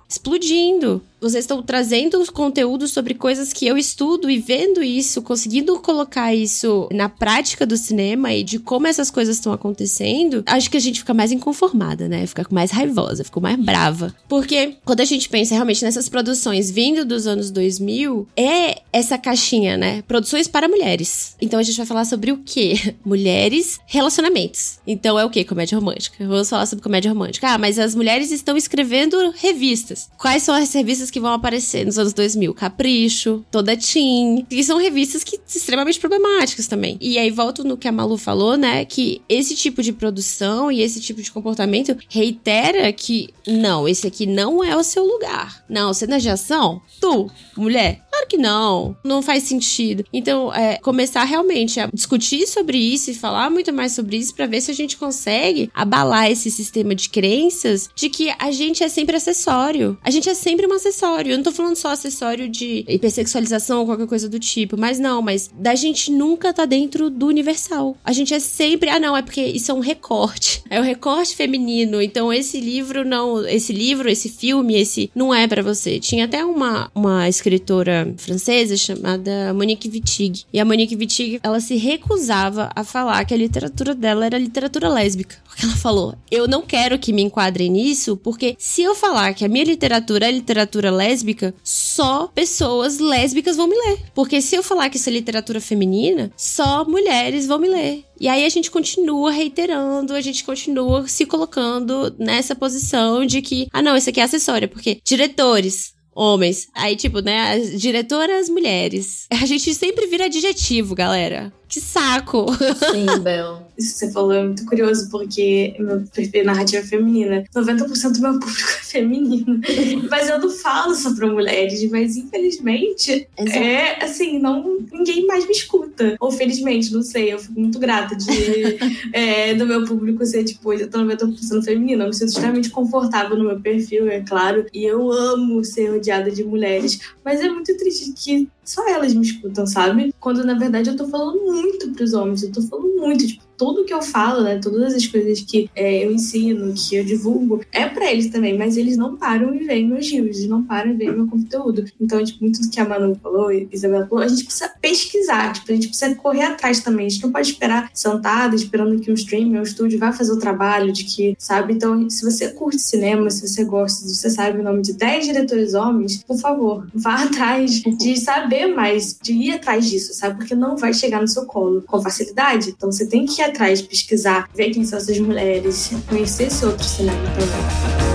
explodindo vocês estão trazendo os conteúdos sobre coisas que eu estudo e vendo isso, conseguindo colocar isso na prática do cinema e de como essas coisas estão acontecendo, acho que a gente fica mais inconformada, né? Fica mais raivosa, fica mais brava. Porque quando a gente pensa realmente nessas produções vindo dos anos 2000, é essa caixinha, né? Produções para mulheres. Então a gente vai falar sobre o quê? (laughs) Mulheres, relacionamentos. Então é o quê? Comédia romântica. Vamos falar sobre comédia romântica. Ah, mas as mulheres estão escrevendo revistas. Quais são as revistas que vão aparecer nos anos 2000. Capricho, Toda Teen. E são revistas que extremamente problemáticas também. E aí volto no que a Malu falou, né? Que esse tipo de produção e esse tipo de comportamento reitera que não, esse aqui não é o seu lugar. Não, cena de ação? Tu, mulher, Claro que não, não faz sentido. Então, é, começar realmente a discutir sobre isso e falar muito mais sobre isso para ver se a gente consegue abalar esse sistema de crenças de que a gente é sempre acessório. A gente é sempre um acessório. Eu não tô falando só acessório de hipersexualização ou qualquer coisa do tipo, mas não, mas da gente nunca tá dentro do universal. A gente é sempre, ah não, é porque isso é um recorte. (laughs) É o um recorte feminino. Então esse livro não, esse livro, esse filme, esse não é para você. Tinha até uma uma escritora francesa chamada Monique Wittig. E a Monique Wittig, ela se recusava a falar que a literatura dela era literatura lésbica. Porque ela falou: "Eu não quero que me enquadrem nisso, porque se eu falar que a minha literatura é literatura lésbica, só pessoas lésbicas vão me ler. Porque se eu falar que isso é literatura feminina, só mulheres vão me ler. E aí a gente continua reiterando, a gente continua se colocando nessa posição de que, ah, não, isso aqui é acessório, porque diretores, homens. Aí, tipo, né, as diretoras mulheres. A gente sempre vira adjetivo, galera. Que saco! Sim, (laughs) Bel. Isso que você falou é muito curioso, porque meu perfil narrativa é feminina. 90% do meu público é feminino. (laughs) mas eu não falo só pra mulheres, mas infelizmente, Exato. é assim, não, ninguém mais me escuta. Ou felizmente, não sei, eu fico muito grata de (laughs) é, do meu público ser, tipo, 90% feminino. Eu me sinto extremamente confortável no meu perfil, é claro. E eu amo ser rodeada de mulheres. Mas é muito triste que só elas me escutam, sabe? Quando na verdade eu tô falando muito pros homens, eu tô falando muito, tipo, tudo que eu falo, né, todas as coisas que é, eu ensino, que eu divulgo, é para eles também, mas eles não param e veem meus rios, eles não param e veem meu conteúdo. Então, tipo, muito do que a Manu falou, Isabela falou, a gente precisa pesquisar, tipo, a gente precisa correr atrás também. A gente não pode esperar sentado, esperando que um streamer, um estúdio vá fazer o trabalho de que, sabe? Então, se você curte cinema, se você gosta, se você sabe o nome de 10 diretores homens, por favor, (laughs) vá atrás de saber mais, de ir atrás disso, sabe? Porque não vai chegar no seu colo com facilidade. Então, você tem que atrás, pesquisar, ver quem são essas mulheres, conhecer esse outro cinema também.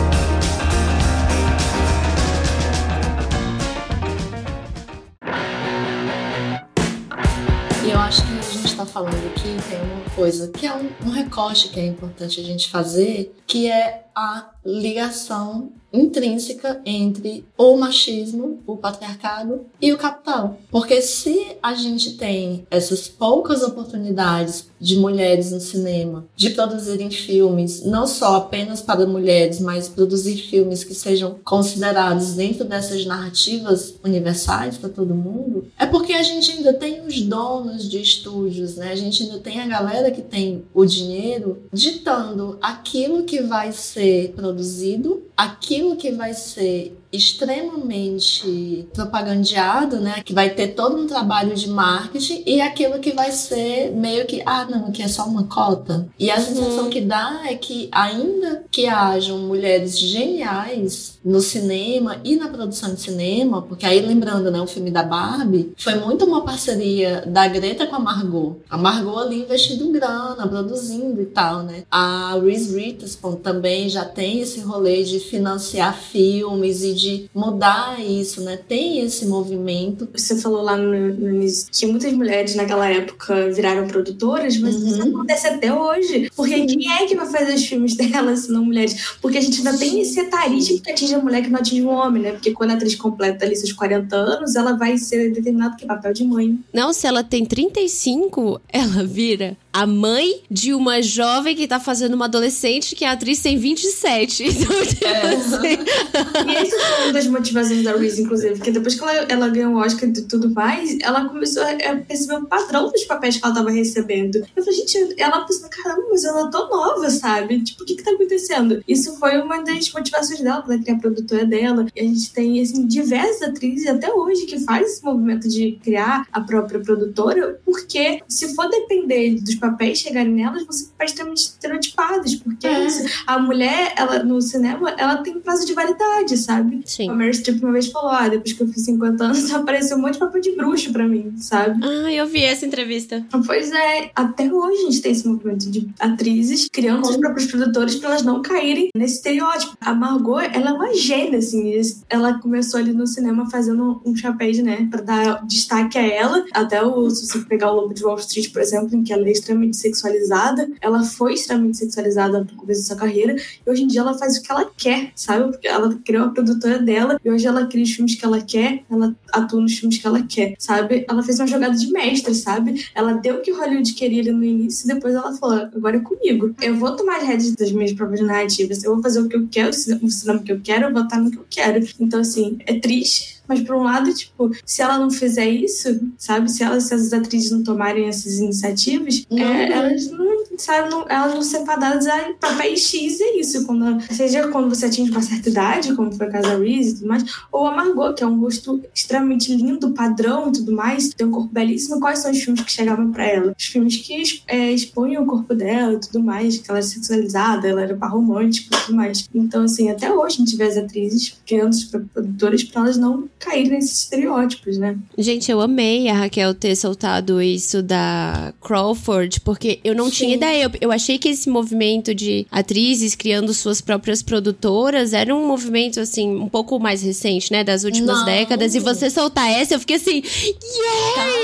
falando aqui tem uma coisa que é um, um recorte que é importante a gente fazer, que é a ligação intrínseca entre o machismo, o patriarcado e o capital. Porque se a gente tem essas poucas oportunidades de mulheres no cinema, de produzirem filmes, não só apenas para mulheres, mas produzir filmes que sejam considerados dentro dessas narrativas universais para todo mundo, é porque a gente ainda tem os donos de estúdios, né? A gente ainda tem a galera que tem o dinheiro ditando aquilo que vai ser produzido, aquilo que vai ser extremamente propagandeado, né? Que vai ter todo um trabalho de marketing e aquilo que vai ser meio que, ah, não, que é só uma cota. E a sensação uhum. que dá é que ainda que hajam mulheres geniais no cinema e na produção de cinema, porque aí lembrando, né, o filme da Barbie foi muito uma parceria da Greta com a Margot. A Margot ali investindo grana, produzindo e tal, né? A Reese Witherspoon também já tem esse rolê de financiar filmes e de mudar isso, né? Tem esse movimento. Você falou lá no, início que muitas mulheres naquela época viraram produtoras, mas uhum. isso acontece até hoje. Porque Sim. quem é que vai fazer os filmes (laughs) delas se não mulheres? Porque a gente ainda tem esse etarismo que atinge a mulher que não atinge o homem, né? Porque quando a atriz completa ali seus 40 anos, ela vai ser determinada que papel de mãe. Não, se ela tem 35, ela vira a mãe de uma jovem que tá fazendo uma adolescente que a atriz tem 27. (laughs) Então, tipo é. assim... e essa foi uma das motivações da Reese, inclusive, porque depois que ela, ela ganhou o Oscar e tudo mais, ela começou a perceber o padrão dos papéis que ela tava recebendo. Eu falei, gente, ela pensou, caramba, mas ela tá nova, sabe? Tipo, o que que tá acontecendo? Isso foi uma das motivações dela pra criar a produtora dela. E a gente tem, assim, diversas atrizes até hoje que fazem esse movimento de criar a própria produtora, porque se for depender dos papéis chegarem nelas, você ficar extremamente estereotipados, porque é. a mulher, ela no cinema, ela tem prazo de validade, sabe? Sim. A Meryl Streep uma vez falou, ah, depois que eu fiz 50 anos, (laughs) apareceu um monte de papel de bruxo pra mim, sabe? Ah, eu vi essa entrevista. Pois é, até hoje a gente tem esse movimento de atrizes criando os próprios produtores pra elas não caírem nesse estereótipo. A Margot, ela é uma gênia, assim, ela começou ali no cinema fazendo um chapéu, né, pra dar destaque a ela, até o, se você pegar o Lobo de Wall Street, por exemplo, em que ela é extremamente sexualizada. Ela foi extremamente sexualizada no começo da sua carreira. E hoje em dia ela faz o que ela quer, sabe? Porque ela criou a produtora dela e hoje ela cria os filmes que ela quer, ela atua nos filmes que ela quer, sabe? Ela fez uma jogada de mestre, sabe? Ela deu o que Hollywood queria ali no início e depois ela falou: agora é comigo. Eu vou tomar as rédeas das minhas próprias narrativas, eu vou fazer o que eu quero, o cinema que eu quero, eu vou estar no que eu quero. Então, assim, é triste mas por um lado, tipo, se ela não fizer isso, sabe? Se, elas, se as atrizes não tomarem essas iniciativas, é, uhum. é, elas não, sabe, não, elas vão ser fadadas a papéis X é isso. Quando, seja quando você atinge uma certa idade, como foi o caso da Reese e tudo mais, ou a Margot, que é um rosto extremamente lindo, padrão e tudo mais, tem um corpo belíssimo. Quais são os filmes que chegavam pra ela? Os filmes que é, expunham o corpo dela e tudo mais, que ela era sexualizada, ela era par romântico e tudo mais. Então, assim, até hoje a gente vê as atrizes criando os produtores pra elas não cair nesses estereótipos, né? Gente, eu amei a Raquel ter soltado isso da Crawford, porque eu não Sim. tinha ideia. Eu, eu, achei que esse movimento de atrizes criando suas próprias produtoras era um movimento, assim, um pouco mais recente, né? Das últimas não. décadas. E você soltar essa, eu fiquei assim, yeah!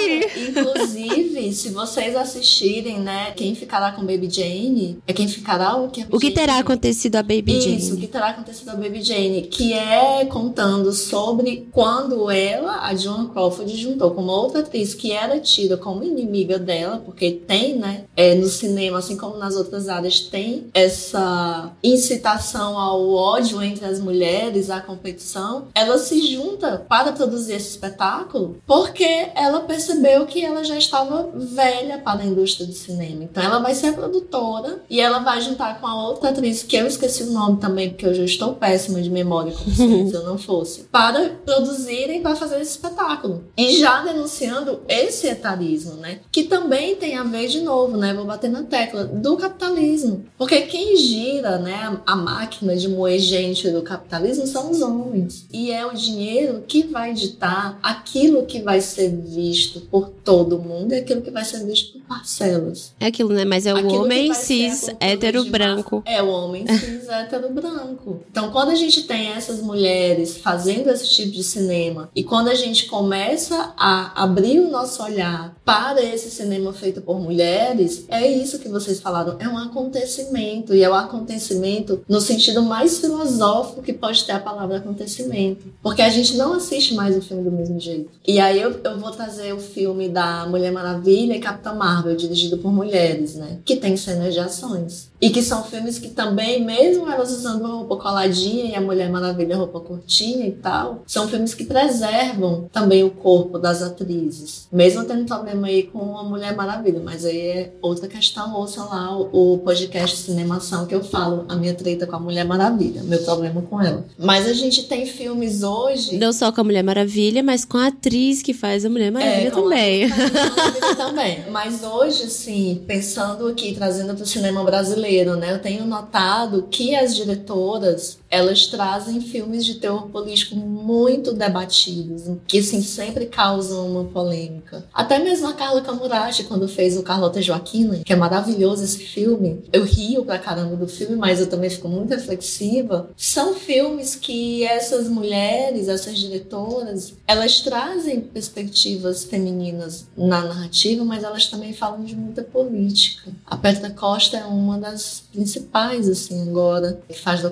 Inclusive, se vocês assistirem, né? Quem ficará com Baby Jane é quem ficará o que O que terá acontecido a Baby Jane? Isso, o que terá acontecido a Baby Jane, que é contando sobre quando ela, a Joan Crawford, juntou com uma outra atriz que era tida como inimiga dela, porque tem, né, é, no cinema cinema, assim como nas outras áreas, tem essa incitação ao ódio entre as mulheres, à competição, ela se junta para produzir esse espetáculo porque ela percebeu que ela já estava velha para a indústria do cinema. Então ela vai ser produtora e ela vai juntar com a outra atriz, que eu esqueci o nome também, porque eu já estou péssima de memória, como se (laughs) eu não fosse, para produzirem para fazer esse espetáculo. E já denunciando esse etarismo, né? Que também tem a ver, de novo, né? Vou bater na tecla, do capitalismo. Porque quem gira, né, a máquina de moer gente do capitalismo são os homens. E é o dinheiro que vai ditar aquilo que vai ser visto por todo mundo e aquilo que vai ser visto por parcelas. É aquilo, né? Mas é o aquilo homem cis, hétero, branco. É o homem (laughs) cis, hétero, branco. Então, quando a gente tem essas mulheres fazendo esse tipo de cinema e quando a gente começa a abrir o nosso olhar para esse cinema feito por mulheres, é isso que vocês falaram, é um acontecimento e é um acontecimento no sentido mais filosófico que pode ter a palavra acontecimento, porque a gente não assiste mais o filme do mesmo jeito. E aí eu, eu vou trazer o filme da Mulher Maravilha e Capitã Marvel, dirigido por mulheres, né, que tem cenas de ações. E que são filmes que também, mesmo elas usando roupa coladinha e a Mulher Maravilha roupa curtinha e tal, são filmes que preservam também o corpo das atrizes. Mesmo tendo problema aí com a Mulher Maravilha, mas aí é outra questão. Ouça lá o, o podcast Cinemação que eu falo a minha treta com a Mulher Maravilha, meu problema com ela. Mas a gente tem filmes hoje. Não só com a Mulher Maravilha, mas com a atriz que faz a Mulher Maravilha é, também. (laughs) também. Mas hoje, assim, pensando aqui, trazendo para o cinema brasileiro brasileiro, né? Eu tenho notado que as diretoras elas trazem filmes de teor político muito debatidos, que assim, sempre causam uma polêmica. Até mesmo a Carla Camurachi, quando fez o Carlota Joaquina, que é maravilhoso esse filme, eu rio pra caramba do filme, mas eu também fico muito reflexiva. São filmes que essas mulheres, essas diretoras, elas trazem perspectivas femininas na narrativa, mas elas também falam de muita política. A Petra Costa é uma das principais, assim, agora, que faz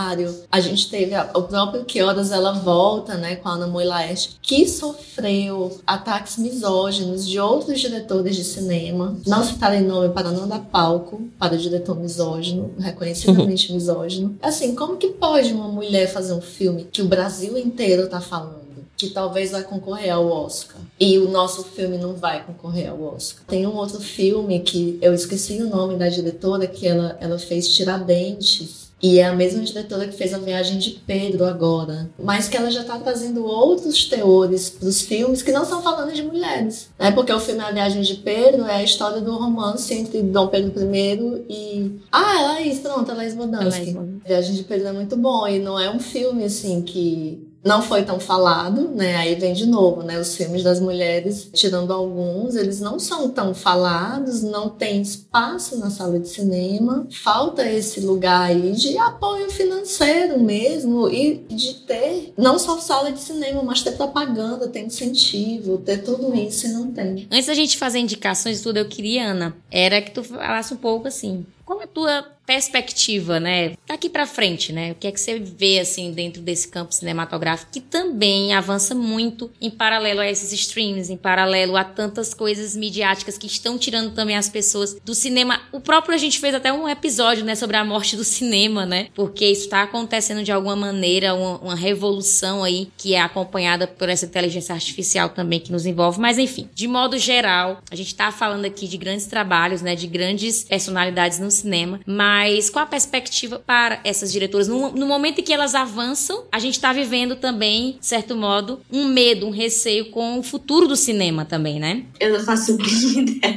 documentário a gente teve a, o próprio Que Horas Ela Volta, né, com a Ana Moilaeste, que sofreu ataques misóginos de outros diretores de cinema. Não citarei nome para não dar palco para o diretor misógino, reconhecidamente uhum. misógino. Assim, como que pode uma mulher fazer um filme que o Brasil inteiro tá falando? que talvez vai concorrer ao Oscar. E o nosso filme não vai concorrer ao Oscar. Tem um outro filme que eu esqueci o nome da diretora, que ela, ela fez Tiradentes. E é a mesma diretora que fez a viagem de Pedro agora. Mas que ela já está trazendo outros teores para os filmes que não estão falando de mulheres. Né? Porque o filme A Viagem de Pedro é a história do romance entre Dom Pedro I e. Ah, é Laís, pronto, é Laís Bodansky. A Viagem de Pedro é muito bom. E não é um filme assim que não foi tão falado, né? Aí vem de novo, né? Os filmes das mulheres, tirando alguns, eles não são tão falados, não tem espaço na sala de cinema, falta esse lugar aí de apoio financeiro mesmo e de ter não só sala de cinema, mas ter propaganda, ter incentivo, ter tudo isso e não tem. Antes da gente fazer indicações e tudo, eu queria, Ana, era que tu falasse um pouco assim, qual é a tua perspectiva, né? Daqui para frente, né? O que é que você vê assim dentro desse campo cinematográfico que também avança muito em paralelo a esses streams, em paralelo a tantas coisas midiáticas que estão tirando também as pessoas do cinema. O próprio a gente fez até um episódio, né, sobre a morte do (laughs) cinema, né? Porque isso está acontecendo de alguma maneira, uma, uma revolução aí que é acompanhada por essa inteligência artificial também que nos envolve. Mas enfim, de modo geral, a gente está falando aqui de grandes trabalhos, né, de grandes personalidades no cinema, mas qual a perspectiva para essas diretoras? No, no momento em que elas avançam, a gente está vivendo também, de certo modo, um medo, um receio com o futuro do cinema também, né? Eu não faço (laughs) ideia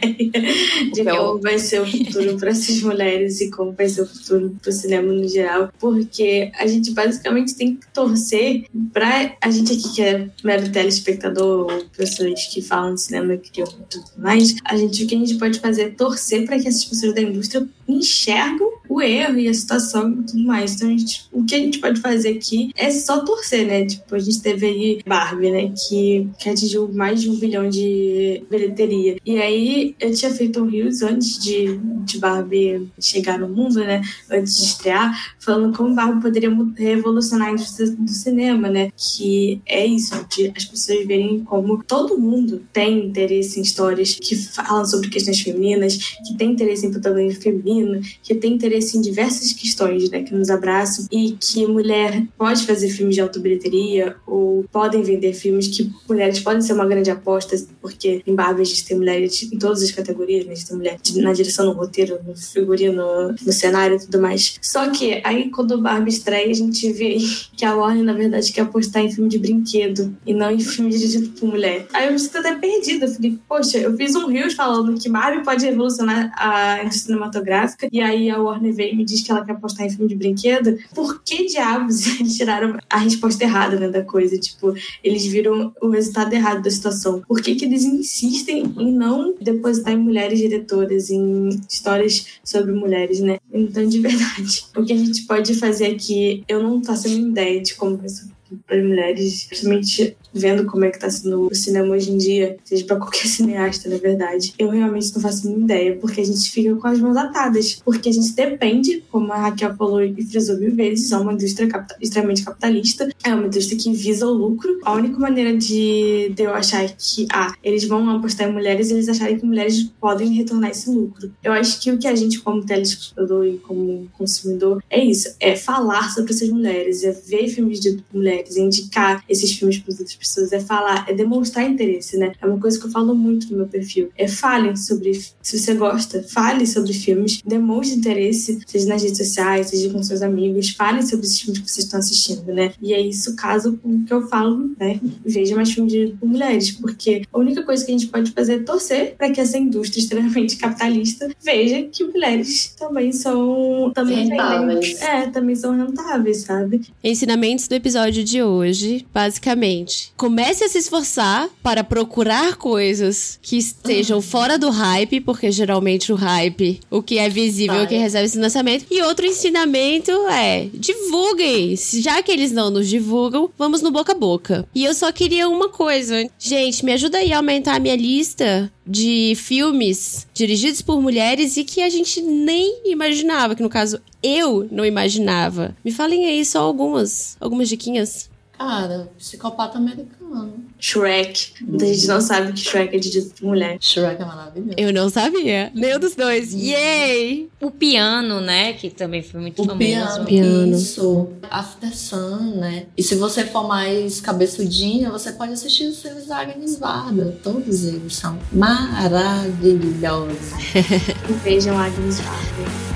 de como vai ser o futuro para essas mulheres e como vai ser o futuro para o cinema no geral, porque a gente basicamente tem que torcer para a gente aqui que é mero telespectador ou pessoas que falam de cinema, criam tudo mais, a gente o que a gente pode fazer é torcer para que essas pessoas da indústria enxergam o erro e a situação e tudo mais. Então, gente, o que a gente pode fazer aqui é só torcer, né? Tipo, a gente teve aí Barbie, né? Que, que atingiu mais de um bilhão de bilheteria. E aí, eu tinha feito um Rios antes de, de Barbie chegar no mundo, né? Antes de estrear, falando como Barbie poderia revolucionar a indústria do cinema, né? Que é isso, de as pessoas verem como todo mundo tem interesse em histórias que falam sobre questões femininas, que tem interesse em protagonismo feminino, que tem interesse em diversas questões, né? Que nos abraçam e que mulher pode fazer filmes de autobilheteria ou podem vender filmes que mulheres podem ser uma grande aposta, porque em Barbie a gente tem mulheres em todas as categorias, né? A gente tem mulher na direção, no roteiro, no figurino, no cenário e tudo mais. Só que aí quando Barbie estreia, a gente vê (laughs) que a Warner, na verdade, quer apostar em filme de brinquedo e não em filme dirigido por mulher. Aí eu me sinto até perdida. Eu falei, poxa, eu fiz um Reels falando que Barbie pode revolucionar a indústria cinematográfica e aí a Warner veio e me diz que ela quer apostar em filme de brinquedo. Por que diabos (laughs) eles tiraram a resposta errada né, da coisa? Tipo, eles viram o resultado errado da situação. Por que, que eles insistem em não depositar em mulheres diretoras, em histórias sobre mulheres, né? Então, de (laughs) verdade, o que a gente pode fazer aqui, eu não faço a ideia de como isso para mulheres, principalmente vendo como é que tá sendo o cinema hoje em dia, seja para qualquer (laughs) cineasta, na verdade, eu realmente não faço nenhuma ideia, porque a gente fica com as mãos atadas, porque a gente depende, como a Raquel falou e frisou mil vezes, é uma indústria extremamente capitalista, é uma indústria que visa o lucro. A única maneira de, de eu achar que, ah, eles vão apostar em mulheres, eles acharem que mulheres podem retornar esse lucro. Eu acho que o que a gente, como telespectador e como consumidor, é isso, é falar sobre essas mulheres, é ver filmes de mulheres, é indicar esses filmes para outras pessoas, é falar, é demonstrar interesse, né? É uma coisa que eu falo muito no meu perfil. É falem sobre, se você gosta, fale sobre filmes, demonstre interesse, seja nas redes sociais, seja com seus amigos, falem sobre esses filmes que vocês estão assistindo, né? E é isso caso com o que eu falo, né? Veja mais filmes de mulheres, porque a única coisa que a gente pode fazer é torcer para que essa indústria extremamente capitalista veja que mulheres também são também rentáveis. é, também são rentáveis, sabe? Ensinamentos do episódio de hoje, basicamente, comece a se esforçar para procurar coisas que estejam fora do hype, porque geralmente o hype, o que é visível, é o que recebe esse lançamento. E outro ensinamento é: divulguem. Já que eles não nos divulgam, vamos no boca a boca. E eu só queria uma coisa. Gente, me ajuda aí a aumentar a minha lista de filmes dirigidos por mulheres e que a gente nem imaginava, que no caso eu não imaginava. Me falem aí só algumas, algumas diquinhas. Cara, psicopata americano. Shrek. Muita gente não sabe que Shrek é de mulher. Shrek é maravilhoso. Eu não sabia. Nenhum dos dois. Yay! O piano, né? Que também foi muito o famoso. Piano, piano. Isso. After Sun, né? E se você for mais cabeçudinha, você pode assistir os filmes da Agnes Varda. Todos eles são maravilhosos. (laughs) Vejam Agnes Varda.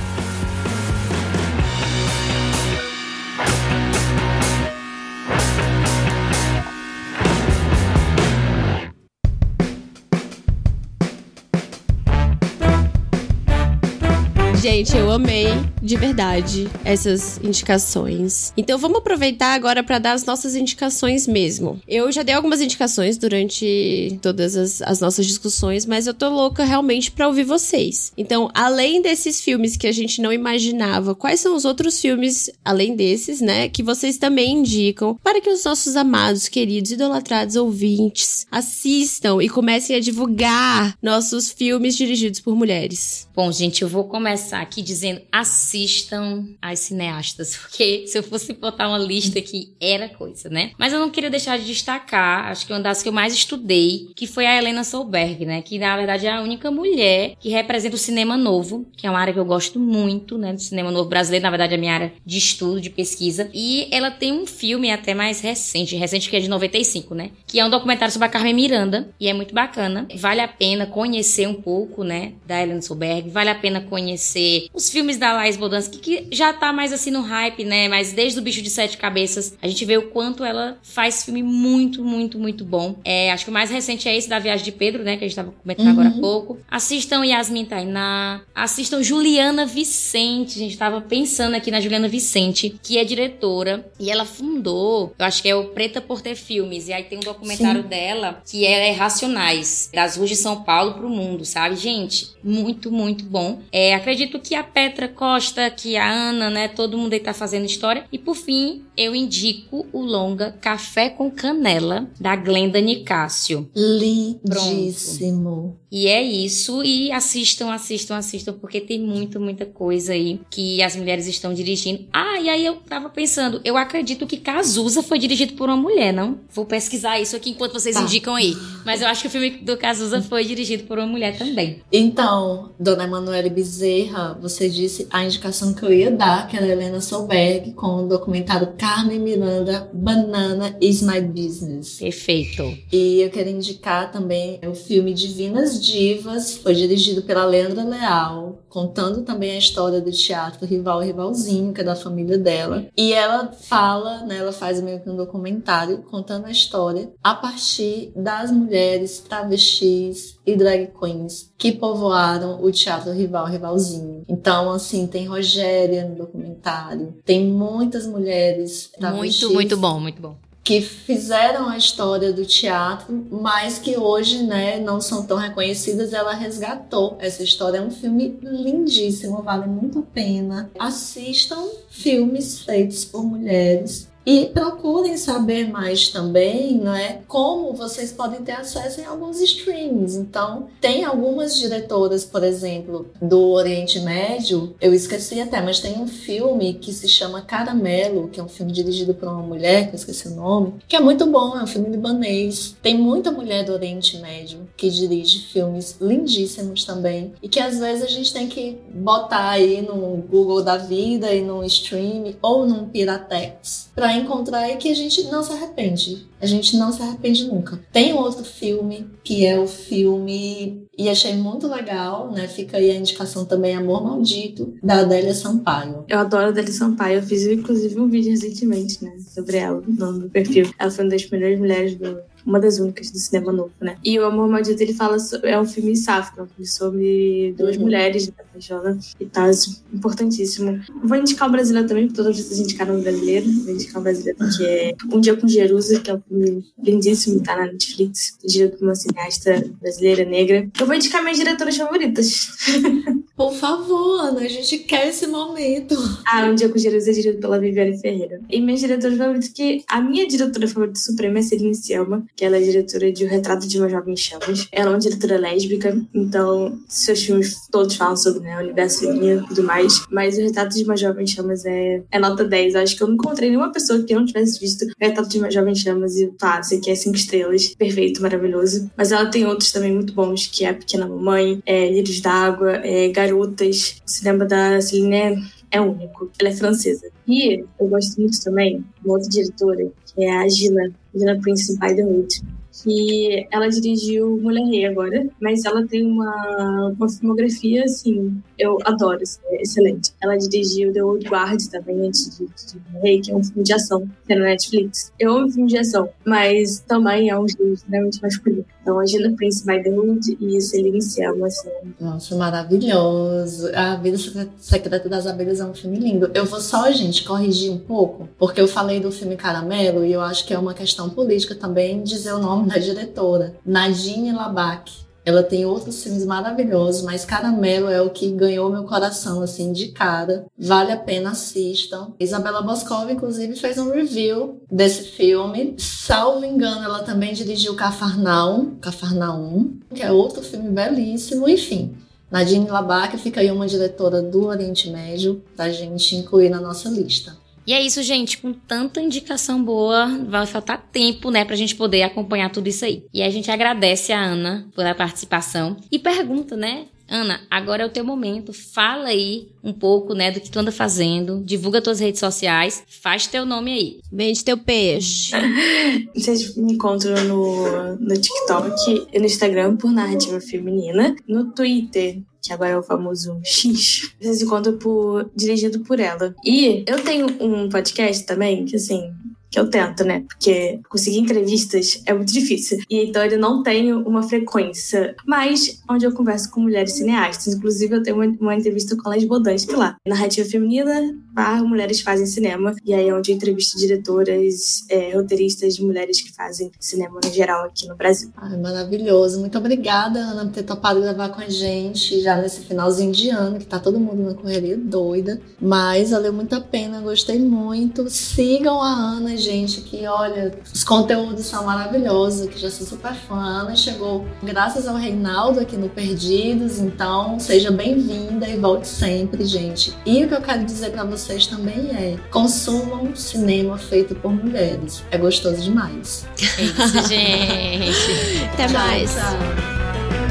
Gente, eu amei de verdade essas indicações. Então vamos aproveitar agora para dar as nossas indicações mesmo. Eu já dei algumas indicações durante todas as, as nossas discussões, mas eu tô louca realmente para ouvir vocês. Então, além desses filmes que a gente não imaginava, quais são os outros filmes, além desses, né, que vocês também indicam para que os nossos amados, queridos, idolatrados ouvintes assistam e comecem a divulgar nossos filmes dirigidos por mulheres? Bom, gente, eu vou começar aqui dizendo assistam as cineastas, (laughs) porque se eu fosse botar uma lista aqui, era coisa, né? Mas eu não queria deixar de destacar, acho que uma das que eu mais estudei, que foi a Helena Solberg, né? Que na verdade é a única mulher que representa o cinema novo, que é uma área que eu gosto muito, né? Do cinema novo brasileiro, na verdade é a minha área de estudo, de pesquisa. E ela tem um filme até mais recente, recente que é de 95, né? Que é um documentário sobre a Carmen Miranda, e é muito bacana. Vale a pena conhecer um pouco, né? Da Helena Solberg, vale a pena conhecer os filmes da Laís Bodansky, que já tá mais assim no hype, né? Mas desde o Bicho de Sete Cabeças, a gente vê o quanto ela faz filme muito, muito, muito bom. É, acho que o mais recente é esse da Viagem de Pedro, né? Que a gente tava comentando uhum. agora há pouco. Assistam Yasmin Tainá, assistam Juliana Vicente. A gente tava pensando aqui na Juliana Vicente, que é diretora, e ela fundou, eu acho que é o Preta por Ter Filmes, e aí tem um documentário Sim. dela que é Racionais, das ruas de São Paulo pro mundo, sabe? Gente, muito, muito bom. É, acredito que a Petra Costa, que a Ana, né, todo mundo aí tá fazendo história. E por fim, eu indico o longa Café com Canela, da Glenda Nicásio. Lindíssimo. Pronto. E é isso. E assistam, assistam, assistam, porque tem muito, muita coisa aí que as mulheres estão dirigindo. Ah, e aí eu tava pensando, eu acredito que Cazuza foi dirigido por uma mulher, não? Vou pesquisar isso aqui enquanto vocês tá. indicam aí. Mas eu acho que o filme do Cazuza foi dirigido por uma mulher também. Então, Dona Emanuele Bezerra, você disse a indicação que eu ia dar, que era Helena Solberg, com o documentário Carmen Miranda, Banana is My Business. Perfeito. E eu quero indicar também o filme Divinas Divas, foi dirigido pela Leandra Leal, contando também a história do teatro Rival e Rivalzinho, que é da família dela. E ela fala, né, ela faz meio que um documentário contando a história a partir das mulheres travestis e drag queens que povoaram o teatro Rival Rivalzinho. Então, assim, tem Rogéria no documentário, tem muitas mulheres travestis. Muito, muito bom, muito bom que fizeram a história do teatro, mas que hoje, né, não são tão reconhecidas. Ela resgatou essa história. É um filme lindíssimo, vale muito a pena. Assistam filmes feitos por mulheres e procurem saber mais também, não é? Como vocês podem ter acesso em alguns streams. Então, tem algumas diretoras, por exemplo, do Oriente Médio, eu esqueci até, mas tem um filme que se chama Caramelo, que é um filme dirigido por uma mulher, que eu esqueci o nome, que é muito bom, é um filme libanês. Tem muita mulher do Oriente Médio que dirige filmes lindíssimos também e que às vezes a gente tem que botar aí no Google da vida e no stream ou num Piratex para encontrar e que a gente não se arrepende. A gente não se arrepende nunca. Tem outro filme, que é o filme. E achei muito legal, né? Fica aí a indicação também, Amor Maldito, da Adélia Sampaio. Eu adoro a Adélia Sampaio. Eu fiz, inclusive, um vídeo recentemente, né? Sobre ela, no meu perfil. Ela foi uma das melhores mulheres do, uma das únicas do cinema novo, né? E o Amor Maldito, ele fala, sobre, é um filme sáfico, é um filme sobre duas uhum. mulheres apaixonam e tá importantíssimo. Vou indicar o brasileiro também, porque todas vocês indicaram o brasileiro. Vou indicar o brasileiro, que é Um Dia com Jerusa, que é um filme lindíssimo, tá na Netflix, dirigido por uma cineasta brasileira, negra. Eu vou indicar minhas diretoras favoritas. (laughs) Por favor, Ana, a gente quer esse momento. Ah, Um Dia com Jerusa é dirigido pela Viviane Ferreira. E minhas diretoras favoritas, que a minha diretora favorita suprema é Celine Selma, que ela é diretora de O Retrato de uma Jovem Chamas. Ela é uma diretora lésbica, então seus filmes todos falam sobre né, o universo feminino e tudo mais. Mas O Retrato de uma Jovem Chamas é, é nota 10. Eu acho que eu não encontrei nenhuma pessoa que não tivesse visto O Retrato de uma Jovem Chamas e, tá, você quer cinco estrelas. Perfeito, maravilhoso. Mas ela tem outros também muito bons, que é A Pequena Mamãe, é Lírios d'Água, é Garotas. O cinema da Celine é único. Ela é francesa. E eu gosto muito também de uma outra diretora, que é a Gina, Gina Prince by the Hood que ela dirigiu Mulher Rei agora, mas ela tem uma, uma filmografia, assim, eu adoro, assim, é excelente. Ela dirigiu The Old Guard também, antes de, Mulher Rei, que é um filme de ação, que é na Netflix. Eu amo filme de ação, mas também é um gênero extremamente masculino. Então, a Gina Prince by the Hood e Celine Selma, assim. Nossa, maravilhoso. A Vida Secreta das Abelhas é um filme lindo. Eu vou só, gente, corrigir um pouco, porque eu falei do filme Caramelo e eu acho que é uma questão política também dizer o nome da diretora, Nadine Labac. Ela tem outros filmes maravilhosos, mas Caramelo é o que ganhou meu coração, assim, de cara. Vale a pena, assistam. Isabela Boscov, inclusive, fez um review desse filme. Salvo engano, ela também dirigiu Cafarnaum, Cafarnaum, que é outro filme belíssimo. Enfim, Nadine Labac fica aí uma diretora do Oriente Médio pra gente incluir na nossa lista. E é isso, gente. Com tanta indicação boa, vai faltar tempo, né, pra gente poder acompanhar tudo isso aí. E a gente agradece a Ana pela participação e pergunta, né? Ana, agora é o teu momento. Fala aí um pouco, né, do que tu anda fazendo. Divulga tuas redes sociais. Faz teu nome aí. Vende teu peixe. (laughs) Vocês me encontram no, no TikTok e no Instagram por Narrativa Feminina. No Twitter que agora é o famoso X, vocês encontram por, dirigido por ela. E eu tenho um podcast também, que assim, que eu tento, né? Porque conseguir entrevistas é muito difícil. E então ele não tem uma frequência. Mas onde eu converso com mulheres cineastas. Inclusive, eu tenho uma, uma entrevista com a Les Bodansky lá. Narrativa feminina, barra mulheres fazem cinema. E aí é onde eu entrevisto diretoras, é, roteiristas, mulheres que fazem cinema no geral aqui no Brasil. Maravilhoso. Muito obrigada, Ana, por ter topado gravar com a gente já nesse finalzinho de ano, que tá todo mundo na correria doida. Mas valeu muito a pena, gostei muito. Sigam a Ana, gente, que olha, os conteúdos são maravilhosos, que já sou super fã. A Ana chegou graças ao Reinaldo aqui no Perdidos, então seja bem-vinda e volte sempre, gente. E o que eu quero dizer para vocês também é: consumam cinema feito por mulheres. É gostoso demais. É isso, gente. Até Tchau, mais. tchau.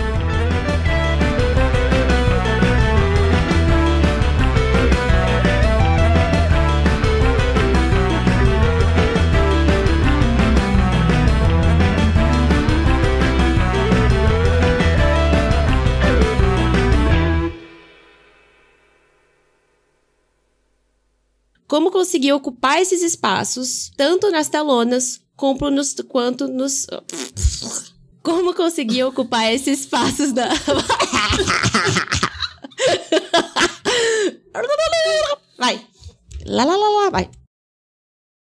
Como conseguir ocupar esses espaços, tanto nas telonas como nos, quanto nos. Como conseguir ocupar esses espaços da. (laughs) Vai. Lá, lá, lá, lá, vai.